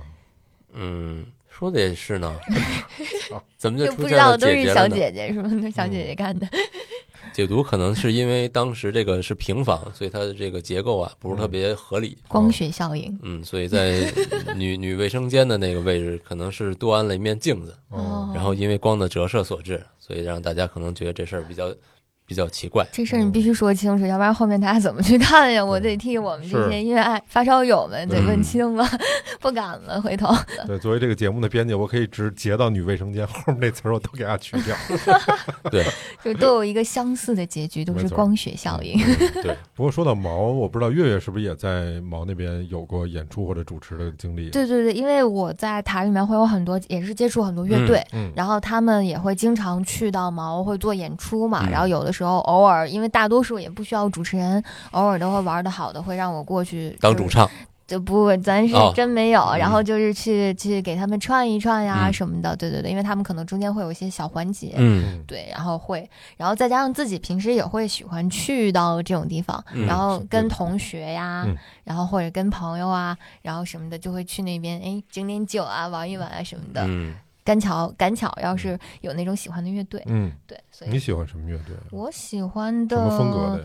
嗯，说的也是呢，怎么就就出现了不知道都是小姐姐了呢？姐姐是吗？都小姐姐干的。解读可能是因为当时这个是平房，所以它的这个结构啊不是特别合理。光学效应。嗯，所以在女 女卫生间的那个位置，可能是多安了一面镜子，哦，然后因为光的折射所致，所以让大家可能觉得这事儿比较比较奇怪。这事儿你必须说清楚，要不然后面大家怎么去看呀？我得替我们这些音乐爱发烧友们得嗯问清了，不敢了，回头。对，作为这个节目的编辑，我可以直截到女卫生间后面那词儿，我都给它去掉。对就都有一个相似的结局，都是光学效应。对，不过说到毛，我不知道月月是不是也在毛那边有过演出或者主持的经历？对对对，因为我在塔里面会有很多，也是接触很多乐队，嗯，然后他们也会经常去到毛会做演出嘛，嗯然后有的时候偶尔，因为大多数也不需要主持人，偶尔都会玩的好的会让我过去当主，唱，就不，咱是哦。真没有，嗯。然后就是去去给他们串一串呀嗯。什么的，对对对，因为他们可能中间会有一些小环节，嗯。嗯对，然后会，然后再加上自己平时也会喜欢去到这种地方，嗯然后跟同学呀，嗯。然后或者跟朋友啊，然后什么的，就会去那边，哎，整点酒啊，玩一玩啊什么的。嗯赶巧赶巧，要是有那种喜欢的乐队，嗯，对，所以你喜欢什么乐队？我喜欢的什么风格的？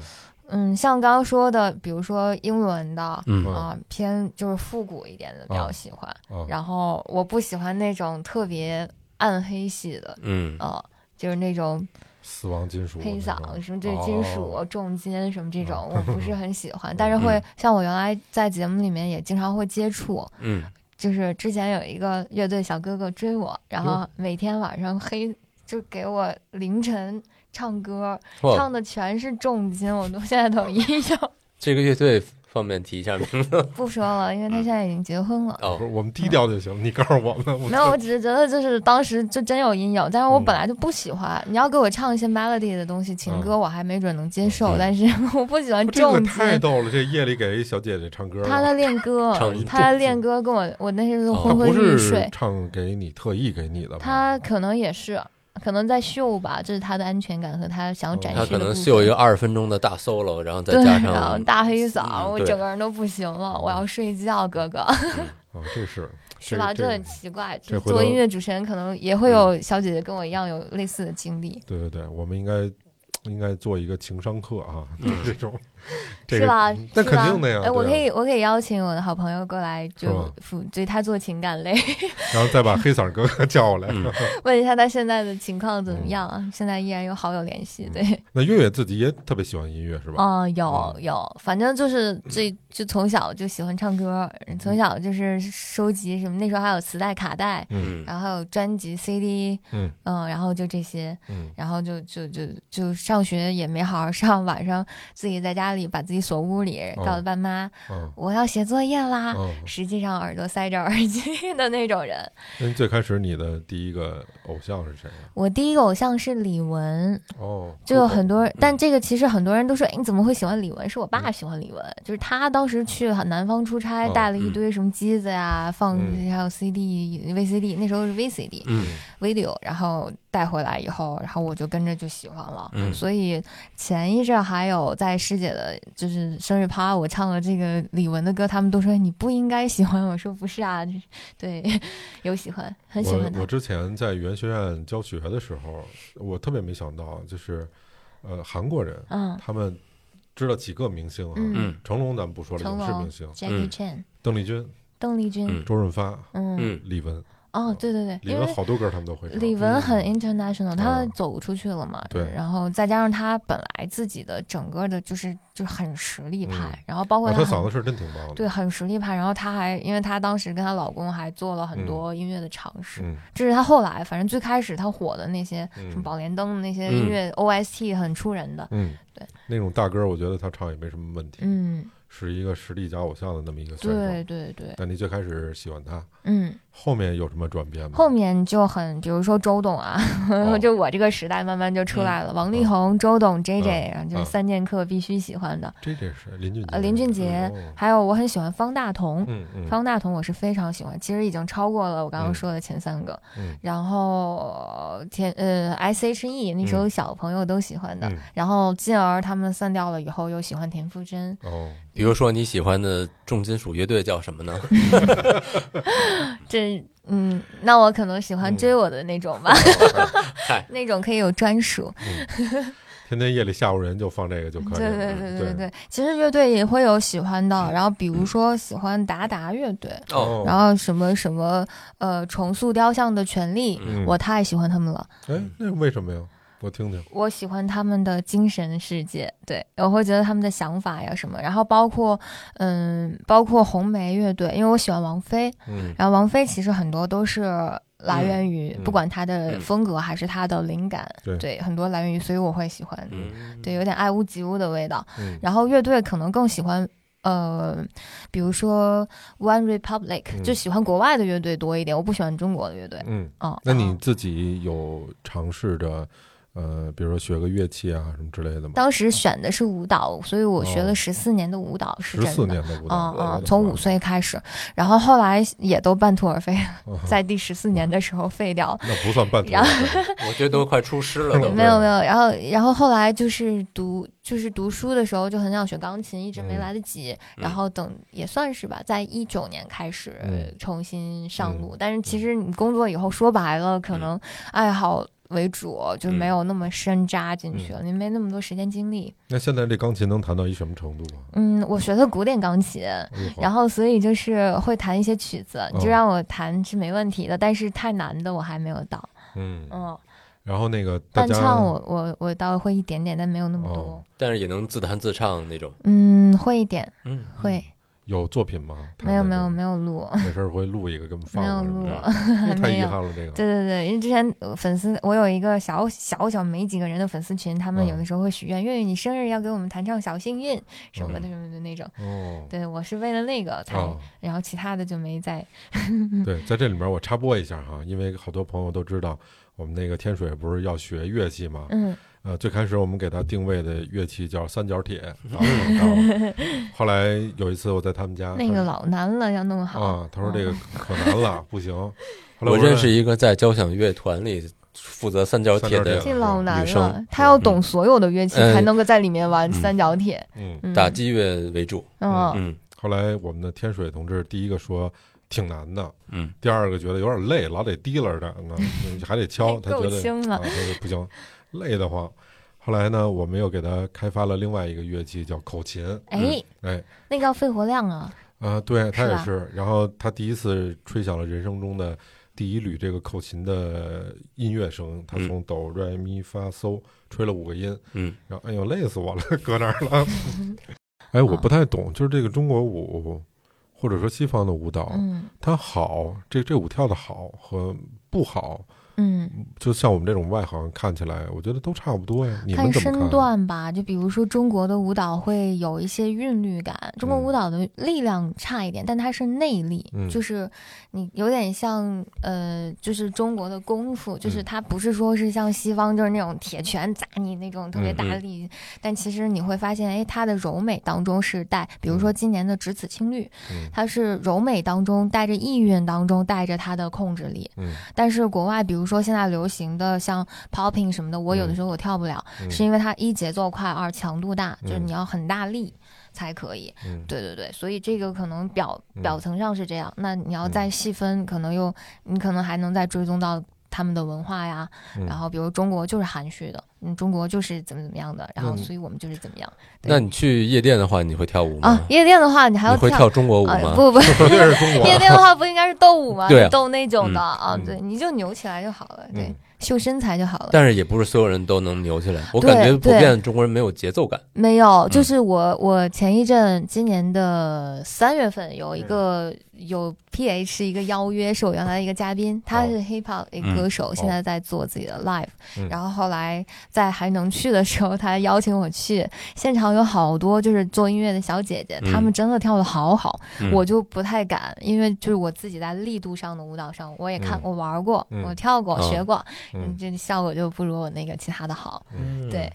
嗯，像刚刚说的，比如说英文的。嗯嗯啊，偏就是复古一点的比较喜欢，啊，然后我不喜欢那种特别暗黑系的，嗯啊，就是那种死亡金属黑嗓什么这金属、哦重金什么这种，哦 我不是很喜欢。但是会嗯像我原来在节目里面也经常会接触，嗯就是之前有一个乐队小哥哥追我，然后每天晚上黑就给我凌晨唱歌，唱的全是重金，我都现在都有印象。这个乐队方便提一下名字不说了，因为他现在已经结婚了。哦不是我们低调就行，你告诉我们。我没有，我只是觉得就是当时就真有阴影，但是我嗯本来就不喜欢。你要给我唱一些 melody 的东西，情歌我还没准能接受，嗯但是我不喜欢这个重金。太逗了，这夜里给一小姐姐唱歌，她在练歌唱一，他在练歌，跟我我那时候哦他昏昏不是欲睡。唱给你特意给你的吗？他可能也是，可能在秀吧，这是他的安全感和他想展哦他可能。秀一个二十分钟的大 solo，然后再对，加上大黑嗓，我整个人都不行了，我要睡觉，哥哥，哦，这是是吧？这这很奇怪。这回头作为音乐主持人，可能也会有小姐姐跟我一样有类似的经历，对对对，我们应该应该做一个情商课啊，就是这种，这个是吧？那肯定的呀。哎，我可以，我可以邀请我的好朋友过来，就辅对他做情感类，然后再把黑嗓哥哥叫过来。嗯 问一下他现在的情况怎么样啊？现在依然有好友联系，嗯对。那月月自己也特别喜欢音乐是吧？嗯，有有，反正就是最就从小就喜欢唱歌，从小就是收集什么，那时候还有磁带、卡带，嗯然后还有专辑、CD，嗯嗯，然后就这些，嗯然后就就就就上学也没好好上，晚上自己在家里把自己锁屋里，哦告诉爸妈、嗯我要写作业啦。嗯。实际上耳朵塞着耳机的那种人。那你最开始你的第一个偶像是谁啊？我第一个偶像是李玟，哦，就有很多但这个其实很多人都说，哎，你怎么会喜欢李玟？是我爸喜欢李玟，就是他当时去南方出差，哦带了一堆什么机子呀，放嗯还有 CD、VCD，那时候是 VCD、嗯 video，然后带回来以后，然后我就跟着就喜欢了。嗯。所以前一阵儿还有在师姐的就是生日趴，我唱了这个李玟的歌，他们都说你不应该喜欢，我说不是啊，就是对，有喜欢，很喜欢我我。之前在语言学院教学的时候，我特别没想到，就是呃韩国人嗯。他们知道几个明星啊，嗯。嗯。成龙咱们不说了，影视明星，，Jackie 嗯。Chan，邓丽君、邓丽君，嗯。周润发、嗯，嗯。李玟，哦，对对对，李因为玟好多歌他们都会唱。李玟很 international，她嗯走出去了嘛，对。然后再加上她本来自己的整个的就是就很实力派，嗯。然后包括啊，她很她嗓子是真挺棒的。对，很实力派。然后她还，因为她当时跟她老公还做了很多音乐的尝试，嗯。这是她后来，反正最开始她火的那些、嗯。什么宝莲灯那些音乐、OST 很出人的。嗯，对，那种大歌，我觉得他唱也没什么问题，嗯，是一个实力加偶像的那么一个选对手。对对，那你最开始喜欢他，嗯，后面有什么转变吗？后面就很，比如说周董啊，哦就我这个时代慢慢就出来了，王力嗯宏、周董、J J，、嗯然后就三剑客必须喜欢的。J J 是林俊杰，呃，林俊杰，哦还有我很喜欢方大同。嗯嗯方大同我是非常喜欢，其实已经超过了我刚刚嗯说的前三个。嗯然后呃天呃 S H E 那时候小朋友都喜欢的，嗯然后进而他们散掉了以后又喜欢田馥甄，哦，比如说你喜欢的重金属乐队叫什么呢？这嗯，那我可能喜欢嗯追我的那种吧，嗨，那种可以有专属。天天夜里吓唬人就放这个就可以了。对对对对对对，其实乐队也会有喜欢的，然后比如说喜欢达达乐队，哦，然后什么什么呃重塑雕像的权利，嗯我太喜欢他们了。哎，那为什么呀？我听听。我喜欢他们的精神世界，对我会觉得他们的想法呀什么，然后包括嗯，包括红梅乐队，因为我喜欢王菲，嗯。然后王菲其实很多都是来源于、嗯。不管她的嗯。风格还是她的灵感，对。很多来源于，所以我会喜欢，嗯，对，有点爱屋及乌的味道。嗯。然后乐队可能更喜欢。呃，比如说 One Republic，、嗯。就喜欢国外的乐队多一点，我不喜欢中国的乐队。嗯，嗯，那你自己有尝试着呃，比如说学个乐器啊什么之类的吗？当时选的是舞蹈，所以我学哦了十四年的舞蹈，是十四真的。年的舞蹈，嗯从五岁开始，然后后来也都半途而废，哦在第十四年的时候废掉。那不算半途而废 我觉得都快出师了都。没有没有，然后然后后来就是读就是读书的时候就很想学钢琴，一直没嗯来得及。嗯然后等也算是吧，在一九年开始嗯重新上路。嗯但是其实你工作以后，说白了，可能爱好为主，就没有那么深扎进去了，你没那么多时间精力。那现在这钢琴能弹到一什么程度啊？嗯，我学的古典钢琴，然后所以就是会弹一些曲子，你就哦让我弹是没问题的，但是太难的我还没有到。嗯，嗯，然后那个大家伴唱我我我倒会一点点，但没有那么多。哦但是也能自弹自唱那种。嗯，会一点，嗯，会。有作品吗？没有没有有，没有录，没事儿会录一个给我们放没有录 太。遗憾了这个。对对对，因为之前呃粉丝，我有一个小小小没几个人的粉丝群，他们嗯有的时候会许愿，月月你生日要给我们弹唱小幸运什么的嗯什么的那种。哦，对我是为了那个才，哦，然后其他的就没在。对，在这里面我插播一下哈，因为好多朋友都知道，我们那个天水不是要学乐器吗？嗯呃，最开始我们给他定位的乐器叫三角铁，然后然后后来有一次我在他们家，那个老难了，要弄好。啊，他说这个可难了，不行。后来我说认识一个在交响乐团里负责三角铁的老难了，他要懂所有的乐器，嗯才能够在里面玩嗯三角铁。嗯，嗯打击乐为主。嗯嗯后来我们的天水同志第一个说挺难的，嗯，第二个觉得有点累，老得提溜着呢，还得敲，他够觉得轻了啊，不行，累得慌。后来呢，我们又给他开发了另外一个乐器，叫口琴。哎，哎，那个要肺活量啊。啊、对他也是。然后他第一次吹响了人生中的第一缕这个口琴的音乐声，他嗯从哆来咪发嗦吹了五个音，嗯，然后哎呦累死我了，搁那儿了。哎，我不太懂，就是这个中国舞，或者说西方的舞蹈，嗯它好，这这舞跳的好和不好，嗯，就像我们这种外行看起来，我觉得都差不多呀。你们看身？段吧，就比如说中国的舞蹈会有一些韵律感，中国嗯。舞蹈的力量差一点，但它是内力，嗯。就是你有点像呃，就是中国的功夫，就是嗯它不是说是像西方就是那种铁拳砸你那种特别大力，但其实你会发现，哎，它的柔美当中是带，比如说今年的只此青绿，嗯。它是柔美当中带着意蕴当中带着它的控制力，嗯。但是国外比如如说现在流行的像 popping 什么的，我有的时候我跳不了，嗯。是因为它一节奏快，二强度大，就是嗯。你要很大力才可以。嗯。对对对，所以这个可能表嗯。表层上是这样，那你要嗯。再细分，可能又你可能还能再追踪到他们的文化呀，嗯。然后比如中国就是含蓄的，嗯，中国就是怎么怎么样的，然后嗯所以我们就是怎么样那你去夜店的话，你会跳舞吗？啊。夜店的话，你还要你会跳中国舞吗？啊不不，夜店的话不应该是斗舞吗？对啊斗那种的嗯啊，嗯对，你就扭起来就好了，对嗯，秀身材就好了。但是也不是所有人都能扭起来，我感觉普遍中国人没有节奏感。没有，就嗯是我我前一阵今年的三月份有嗯一个有 PH 一个邀约，是我原来的一个嘉宾，他是 hip hop 一个歌手，现在在做自己的 live，、嗯。然后后来在还能去的时候，他邀请我去现场，有好多就是做音乐的小姐姐，嗯。她们真的跳的好好，嗯。我就不太敢，因为就是我自己在力度上的舞蹈上，我也看、嗯。我玩过，嗯。我跳过、哦。学过，嗯。这效果就不如我那个其他的好，嗯。对。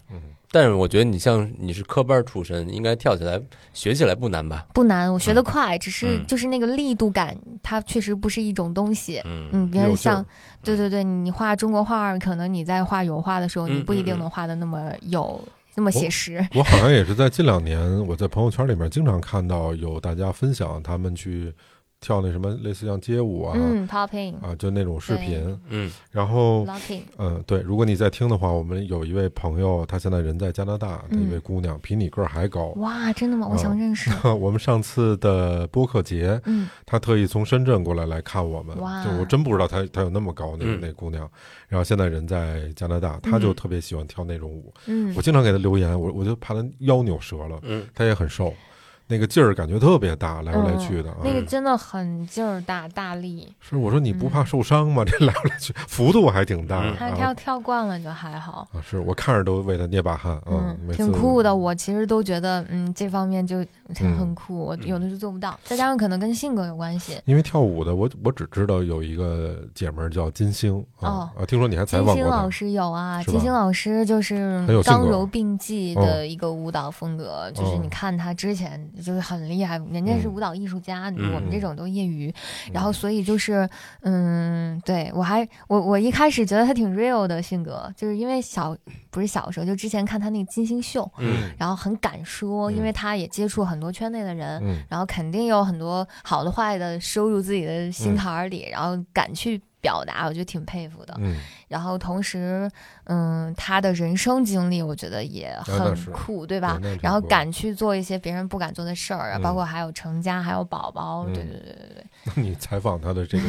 嗯但是我觉得你像你是科班出身，应该跳起来学起来不难吧？不难，我学得快，只是嗯就是那个力度感，它确实不是一种东西。嗯嗯，别有劲儿人像，对对对，你画中国画，可能你在画油画的时候，嗯你不一定能画的那么有那么写实。我好像也是在近两年，我在朋友圈里面经常看到有大家分享他们去跳那什么类似像街舞啊、嗯，popping、啊，就那种视频。嗯。然后，locking，嗯，对，如果你在听的话，我们有一位朋友，她现在人在加拿大的一位嗯姑娘，比你个儿还高。哇，真的吗？我想认识。我们上次的播客节，嗯，她特意从深圳过来来看我们，哇。就我真不知道她她有那么高那嗯。那姑娘，然后现在人在加拿大，她就嗯特别喜欢跳那种舞，嗯。我经常给她留言，我我就怕她腰扭折了，嗯，她也很瘦，那个劲儿感觉特别大，来回来去的啊。那个真的很劲儿大，大力。是我说你不怕嗯受伤吗？这来回来去幅度还挺大。嗯他他要跳惯了就还好。啊，是我看着都为他捏把汗，嗯，挺酷的。我其实都觉得，嗯，这方面就嗯很酷。我有的是做不到，再加上可能跟性格有关系。因为跳舞的，我我只知道有一个姐们儿叫金星啊、啊，听说你还采金访过金，星老师有啊，金星老师就是刚柔并济的一个舞蹈风格，就是你看他之前就是很厉害，人家是嗯。舞蹈艺术家，嗯我们这种都业余，然后。所以就是，嗯，对我还我我一开始觉得他挺 real 的性格，就是因为小不是小时候，就之前看他那个金星秀，嗯然后很敢说，因为嗯。他也接触很多圈内的人，嗯。然后肯定有很多好的坏的收入自己的心嗯。坎儿里，然后敢去表达，我觉得挺佩服的。嗯然后同时，嗯，他的人生经历我觉觉得也很酷，对吧？然后敢去做一些别人不敢做的事儿包括还有成家，还有宝宝，对嗯对对对对。那 你采访他的这个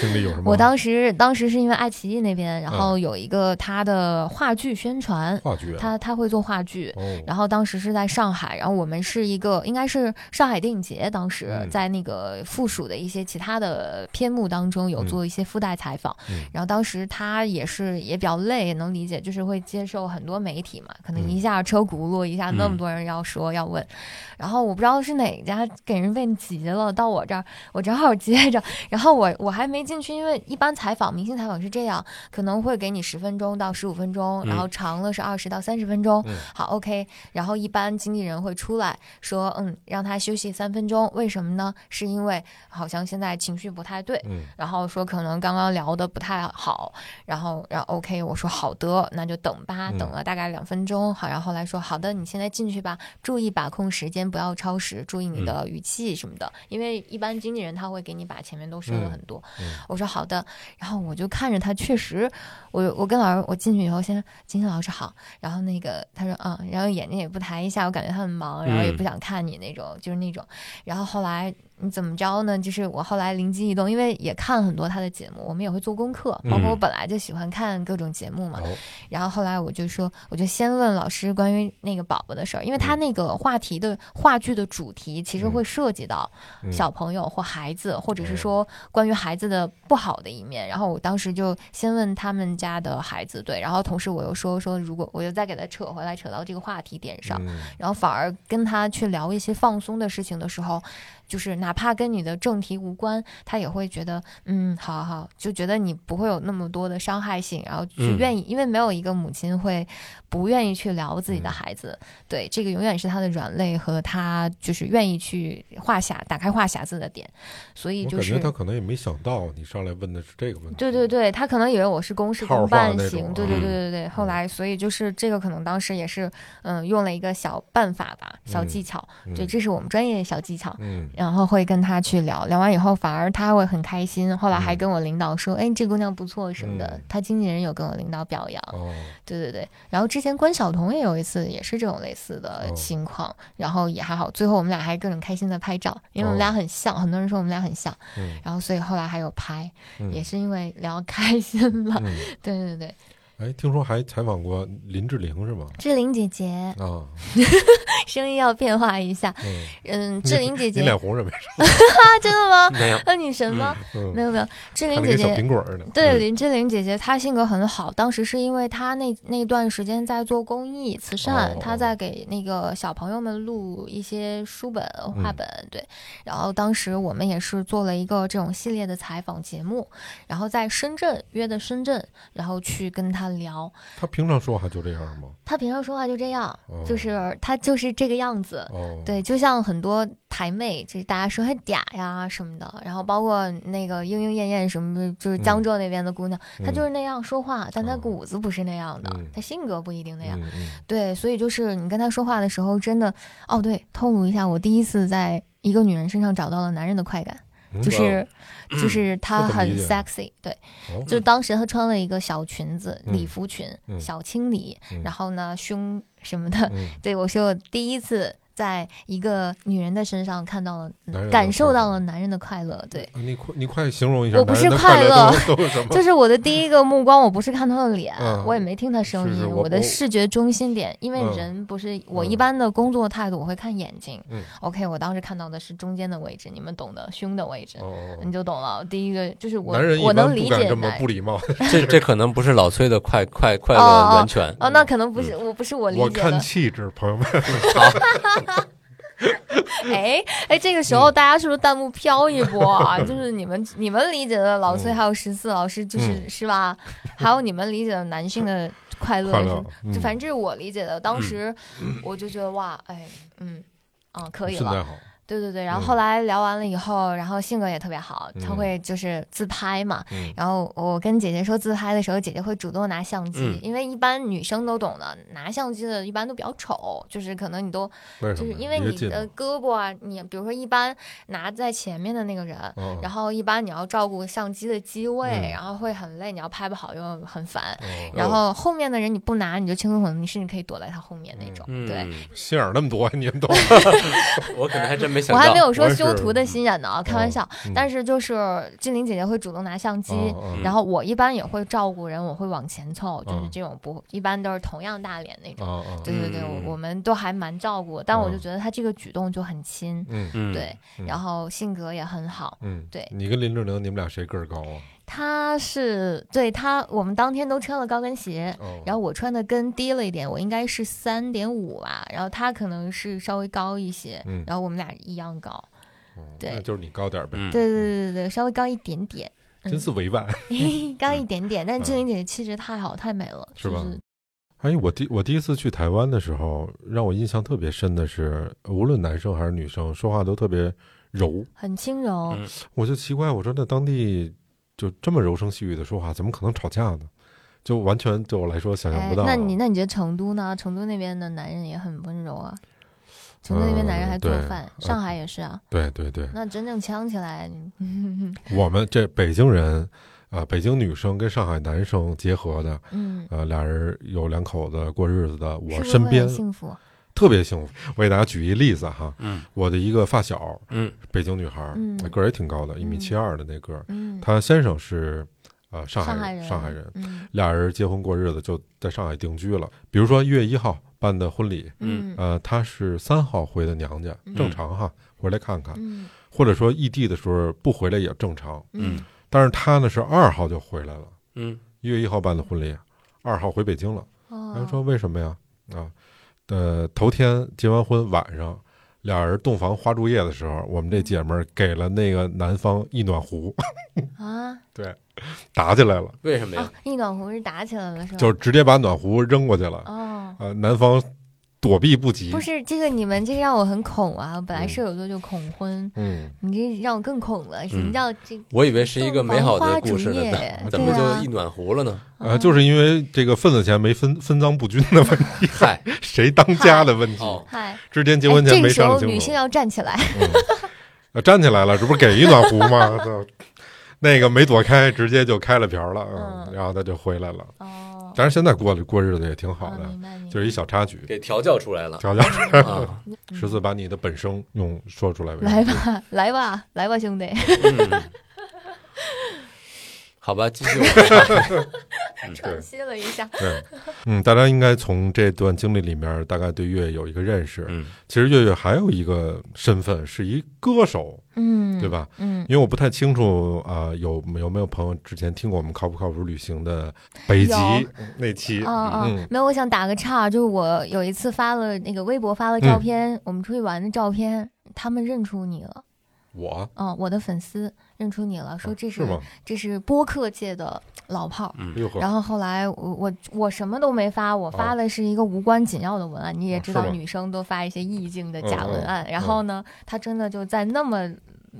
经历有什么？我当时当时是因为爱奇艺那边，然嗯后有一个他的话剧宣传，话剧啊，他他会做话剧，哦，然后当时是在上海，然后我们是一个应该是上海电影节，当时嗯在那个附属的一些其他的篇目当中有嗯做一些附带采访，嗯。然后当时他也是也比较累，也能理解，就是会接受很多媒体嘛，可能嗯一下车轱辘，一下那么多人要说要问，然后我不知道是哪家给人问急了，到我这儿我正好接着，然后我我还没进去，因为一般采访明星采访是这样，可能会给你十分钟到十五分钟，然后长了是二十到三十分钟，嗯。好 OK，然后一般经纪人会出来说，嗯，让他休息三分钟，为什么呢？是因为好像现在情绪不太对，嗯。然后说可能刚刚刚聊的不太好，然后然后 OK，我说好的，那就等吧，嗯。等了大概两分钟，好，然后后来说好的，你现在进去吧，注意把控时间，不要超时，注意你的语气什么的，因为一般经纪人他会给你把前面都说了很多，嗯我说好的，然后我就看着他，确实，我我跟老师我进去以后先金星老师好，然后那个他说嗯，然后眼睛也不抬一下，我感觉他很忙，然后也不想看你那种，就是那种，然后后来你怎么着呢？就是我后来灵机一动，因为也看很多他的节目，我们也会做功课，包括我嗯本来就喜欢看各种节目嘛。哦然后后来我就说，我就先问老师关于那个宝宝的事儿，因为他嗯那个话题的话剧的主题其实嗯会涉及到嗯小朋友或孩子，或者是哦说关于孩子的不好的一面。然后我当时就先问他们家的孩子，对，然后同时我又说说，如果我又再给他扯回来，扯到这个话题点上，嗯然后反而跟他去聊一些放松的事情的时候，就是哪哪怕跟你的正题无关，他也会觉得，嗯，好好，就觉得你不会有那么多的伤害性，然后就嗯愿意，因为没有一个母亲会不愿意去聊自己的嗯孩子，对，这个永远是他的软肋和他就是愿意去话匣打开话匣子的点，所以就是我感觉他可能也没想到你上来问的是这个问题。对对对，他可能以为我是公事公办型，对对嗯对对对。后来，所以就是这个可能当时也是，嗯，用了一个小办法吧，小技巧。嗯对，这是我们专业的小技巧。嗯然后会跟他去聊，聊完以后反而他会很开心。后来还跟我领导说：“哎，这姑娘不错什么的。嗯他经纪人有跟我领导表扬。哦，对对对，然后之前关晓彤也有一次也是这种类似的哦情况，然后也还好，最后我们俩还各种开心的拍照，因为我们俩哦很像，很多人说我们俩很像，嗯然后所以后来还有拍，嗯也是因为聊开心了。嗯，对 对对，哎，听说还采访过林志玲是吗？志玲姐姐啊，声音要变化一下，嗯，嗯，志玲姐姐你姐脸红什么 真的吗？没有，那女神吗？嗯，没有没有，志玲姐姐苹果儿呢。嗯，对林志玲姐姐，她性格很好。当时是因为她那那段时间在做公益慈善，哦她在给那个小朋友们录一些书本、画嗯本，对。然后当时我们也是做了一个这种系列的采访节目，然后在深圳约的深圳，然后去跟她聊。他平常说话就这样吗？他平常说话就这样，哦就是他就是这个样子。哦，对，就像很多台妹，就是大家说很嗲呀什么的，然后包括那个莺莺燕燕什么的，就是江浙那边的姑娘，她就是那样说话，但她哦骨子不是那样的，嗯她性格不一定那样。对，所以就是你跟她说话的时候，真的，哦，对，透露一下，我第一次在一个女人身上找到了男人的快感，嗯，就是就是她很 sexy，对，哦就当时她穿了一个小裙子，嗯礼服裙，嗯小青礼，嗯然后呢胸什么的，嗯对我说我第一次在一个女人的身上看到了感受到了男人的快乐。对，啊你快你快形容一下，我不是快快乐都都有什么？这是我的第一个目光，我不是看他的脸，嗯我也没听他声音，是是我我的视觉中心点，因为嗯人不是我嗯一般的工作态度，我会看眼睛。嗯 OK，我当时看到的是中间的位置，你们懂的，胸的位置。哦你就懂了，第一个就是我，男人我能理解这么不礼貌。这这可能不是老崔的快快快乐源泉。哦，那可能不是，我不是我理解我看。气质，朋友们，哎哎，这个时嗯候大家是不是弹幕飘一波啊？就是你们你们理解的老崔嗯还有十四老师，就是、嗯是吧？还有你们理解的男性的快乐快乐，嗯就反正这是我理解的。当时我就觉得哇，哎，嗯，啊，可以了。对对对，然后嗯后来聊完了以后，然后性格也特别好，他嗯会就是自拍嘛。嗯然后我跟姐姐说自拍的时候，姐姐会主动拿相机，嗯因为一般女生都懂的，拿相机的一般都比较丑，就是可能你都？就是因为你的胳膊啊，你比如说一般拿在前面的那个人，哦然后一般你要照顾相机的机位，嗯然后会很累，你要拍不好又很烦。哦然后后面的人你不拿，你就轻松很多你甚至可以躲在他后面那种。嗯，对，心眼儿那么多，你们懂 我可能还真没想我。还没有说修图的心眼呢，开玩笑。嗯但是就是精灵姐姐会主动拿相机，然后我一般也会照顾人，我会往前凑，就是嗯这种不一般都是同样大脸那种。对对对，嗯我我们都还蛮照顾，但我就嗯觉得他这个举动就很亲，嗯嗯，对，嗯然后性格也很好。嗯，对你跟林志玲，你们俩谁个儿高啊？他是对他，我们当天都穿了高跟鞋，哦，然后我穿的跟低了一点，我应该是三点五吧，然后他可能是稍微高一些，嗯然后我们俩一样高，哦对那就是你高点儿呗，嗯，对对对对对，稍微高一点点，嗯真是委婉。高一点点，但嗯志玲姐姐气质太好太美了，是吧就是哎，我第我第一次去台湾的时候，让我印象特别深的是，无论男生还是女生，说话都特别柔。很轻柔。嗯我就奇怪，我说那当地就这么柔声细语的说话，怎么可能吵架呢？就完全对我来说想象哎不到。，那你那你觉得成都呢？成都那边的男人也很温柔啊。成都那边男人还做饭，上海也是啊。对对对，那真正呛起来，嗯 我们这北京人，啊、北京女生跟上海男生结合的，嗯，呃，俩人有两口子过日子的，我身边很幸福？特别幸福。我给大家举一例子哈，嗯。我的一个发小，嗯。北京女孩，嗯。个儿也挺高的，一米嗯。七二的那个，嗯，她先生是呃上海人，上海人，俩人结婚过日子就在上海定居了。比如说一月一号办的婚礼，嗯。呃，她是三号回的娘家，嗯。正常哈，回来看看，嗯。或者说异地的时候不回来也正常。嗯。但是她呢是二号就回来了，嗯。一月一号办的婚礼，二号回北京了。哦，他说为什么呀？啊，呃，头天结完婚晚上，俩人洞房花烛夜的时候，我们这姐们儿给了那个男方一暖壶，啊对，打起来了，为什么呀啊？，一暖壶是打起来了是吧？就是直接把暖壶扔过去了，哦，呃，男方躲避不及，不是这个，你们这让我很恐啊！本来嗯射手座就恐婚，嗯，你这让我更恐了。什么嗯叫这？我以为是一个美好的故事呢，怎怎么就一暖壶了呢？呃，就是因为这个份子钱没分分赃不均的问题，嗨，谁当家的问题，哦，嗨，之间结哎，婚前没商量清楚女性，要站起来。站起来了，这不是给一暖壶吗？那个没躲开，直接就开了瓢了，嗯，嗯然后他就回来了。哦，当然现在过过日子也挺好啊的，就是一小插曲，给调教出来了调教出来了！十四把你的本声用说出来为来。吧，来吧，来吧，兄弟。嗯，好吧，继续 喘息了一下。对，嗯，大家应该从这段经历里面大概对月月有一个认识。嗯其实月月还有一个身份是一歌手，嗯，对？吧？嗯，因为我不太清楚啊、有有没有朋友之前听过我们靠不靠谱旅行的北极那期？哦哦嗯，没有，我想打个岔，就是我有一次发了那个微博发了嗯照片，我们出去玩的照片，他们认出你了。我嗯，我的粉丝认出你了，说这啊是吗？这是播客界的老炮儿。然后后来我我我什么都没发，我发的是一个无关紧要的文案。你也知道，女生都发一些意境的嗯嗯假文案。然后呢，他真的就在那么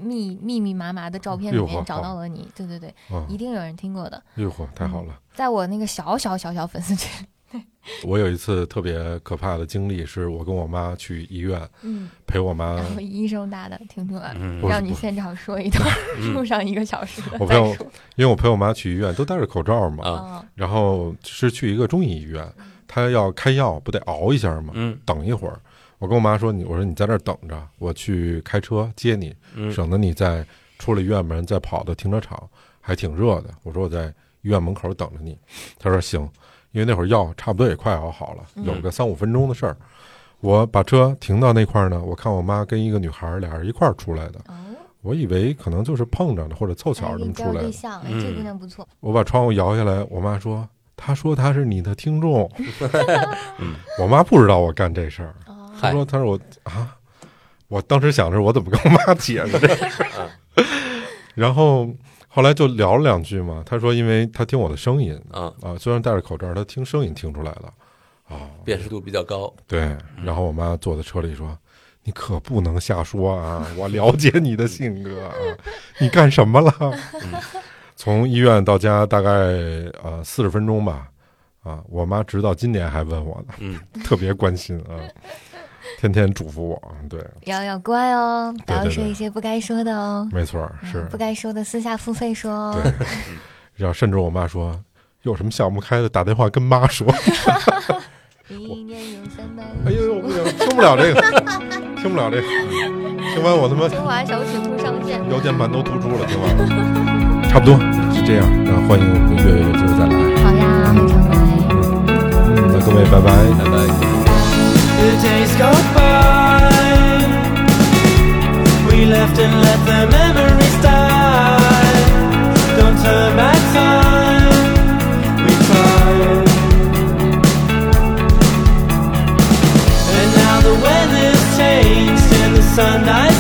密密密麻麻的照片里面找到了你。对对对，啊，一定有人听过的。哎呦呵，太好了！在我那个小小小小粉丝群，我有一次特别可怕的经历，是我跟我妈去医院嗯，陪我妈医生大的听出来了，让你现场说一段，录上一个小时我陪我。因为我陪我妈去医院都戴着口罩嘛，然后是去一个中医医院，她要开药，不得熬一下吗？嗯等一会儿，我跟我妈说：“你我说你在这儿等着，我去开车接你，嗯省得你在出了医院门再跑到停车场，还挺热的。”我说我在医院门口等着你。她说行，因为那会儿药差不多也快熬好了，嗯有个三五分钟的事儿。我把车停到那块儿呢，我看我妈跟一个女孩儿俩人一块儿出来的，哦，我以为可能就是碰着的或者凑巧这么出来的。对象，哎，这姑娘不错。我把窗户摇下来，我妈说：“她说她是你的听众。”我妈不知道我干这事儿，哦，她说：“他说我啊，我当时想着我怎么跟我妈解释这事儿，然后后来就聊了两句嘛。他说，因为他听我的声音啊，啊，虽然戴着口罩，他听声音听出来了啊。辨识度比较高，对，然后我妈坐在车里说。”你可不能瞎说啊！我了解你的性格啊！你干什么了？从医院到家大概呃四十分钟吧，啊，我妈直到今年还问我呢，嗯，特别关心啊，天天嘱咐我。对，要要乖哦，不要说一些不该说的哦，没错，是嗯不该说的私下付费说哦。对。然后甚至我妈说，有什么想不开的，打电话跟妈说。一年有三百哎呦，我不行，听不了这个，听不了这个，听完我他妈中华小曲不上线。腰间盘都突出了，听完了。差不多是这样，那欢迎我们月月有机会再来。好呀，非常来。嗯，那各位拜拜。拜拜。The days go by. We left and let the memories die. Don't turn back time. We tried. And now the weather's changed and the sun dies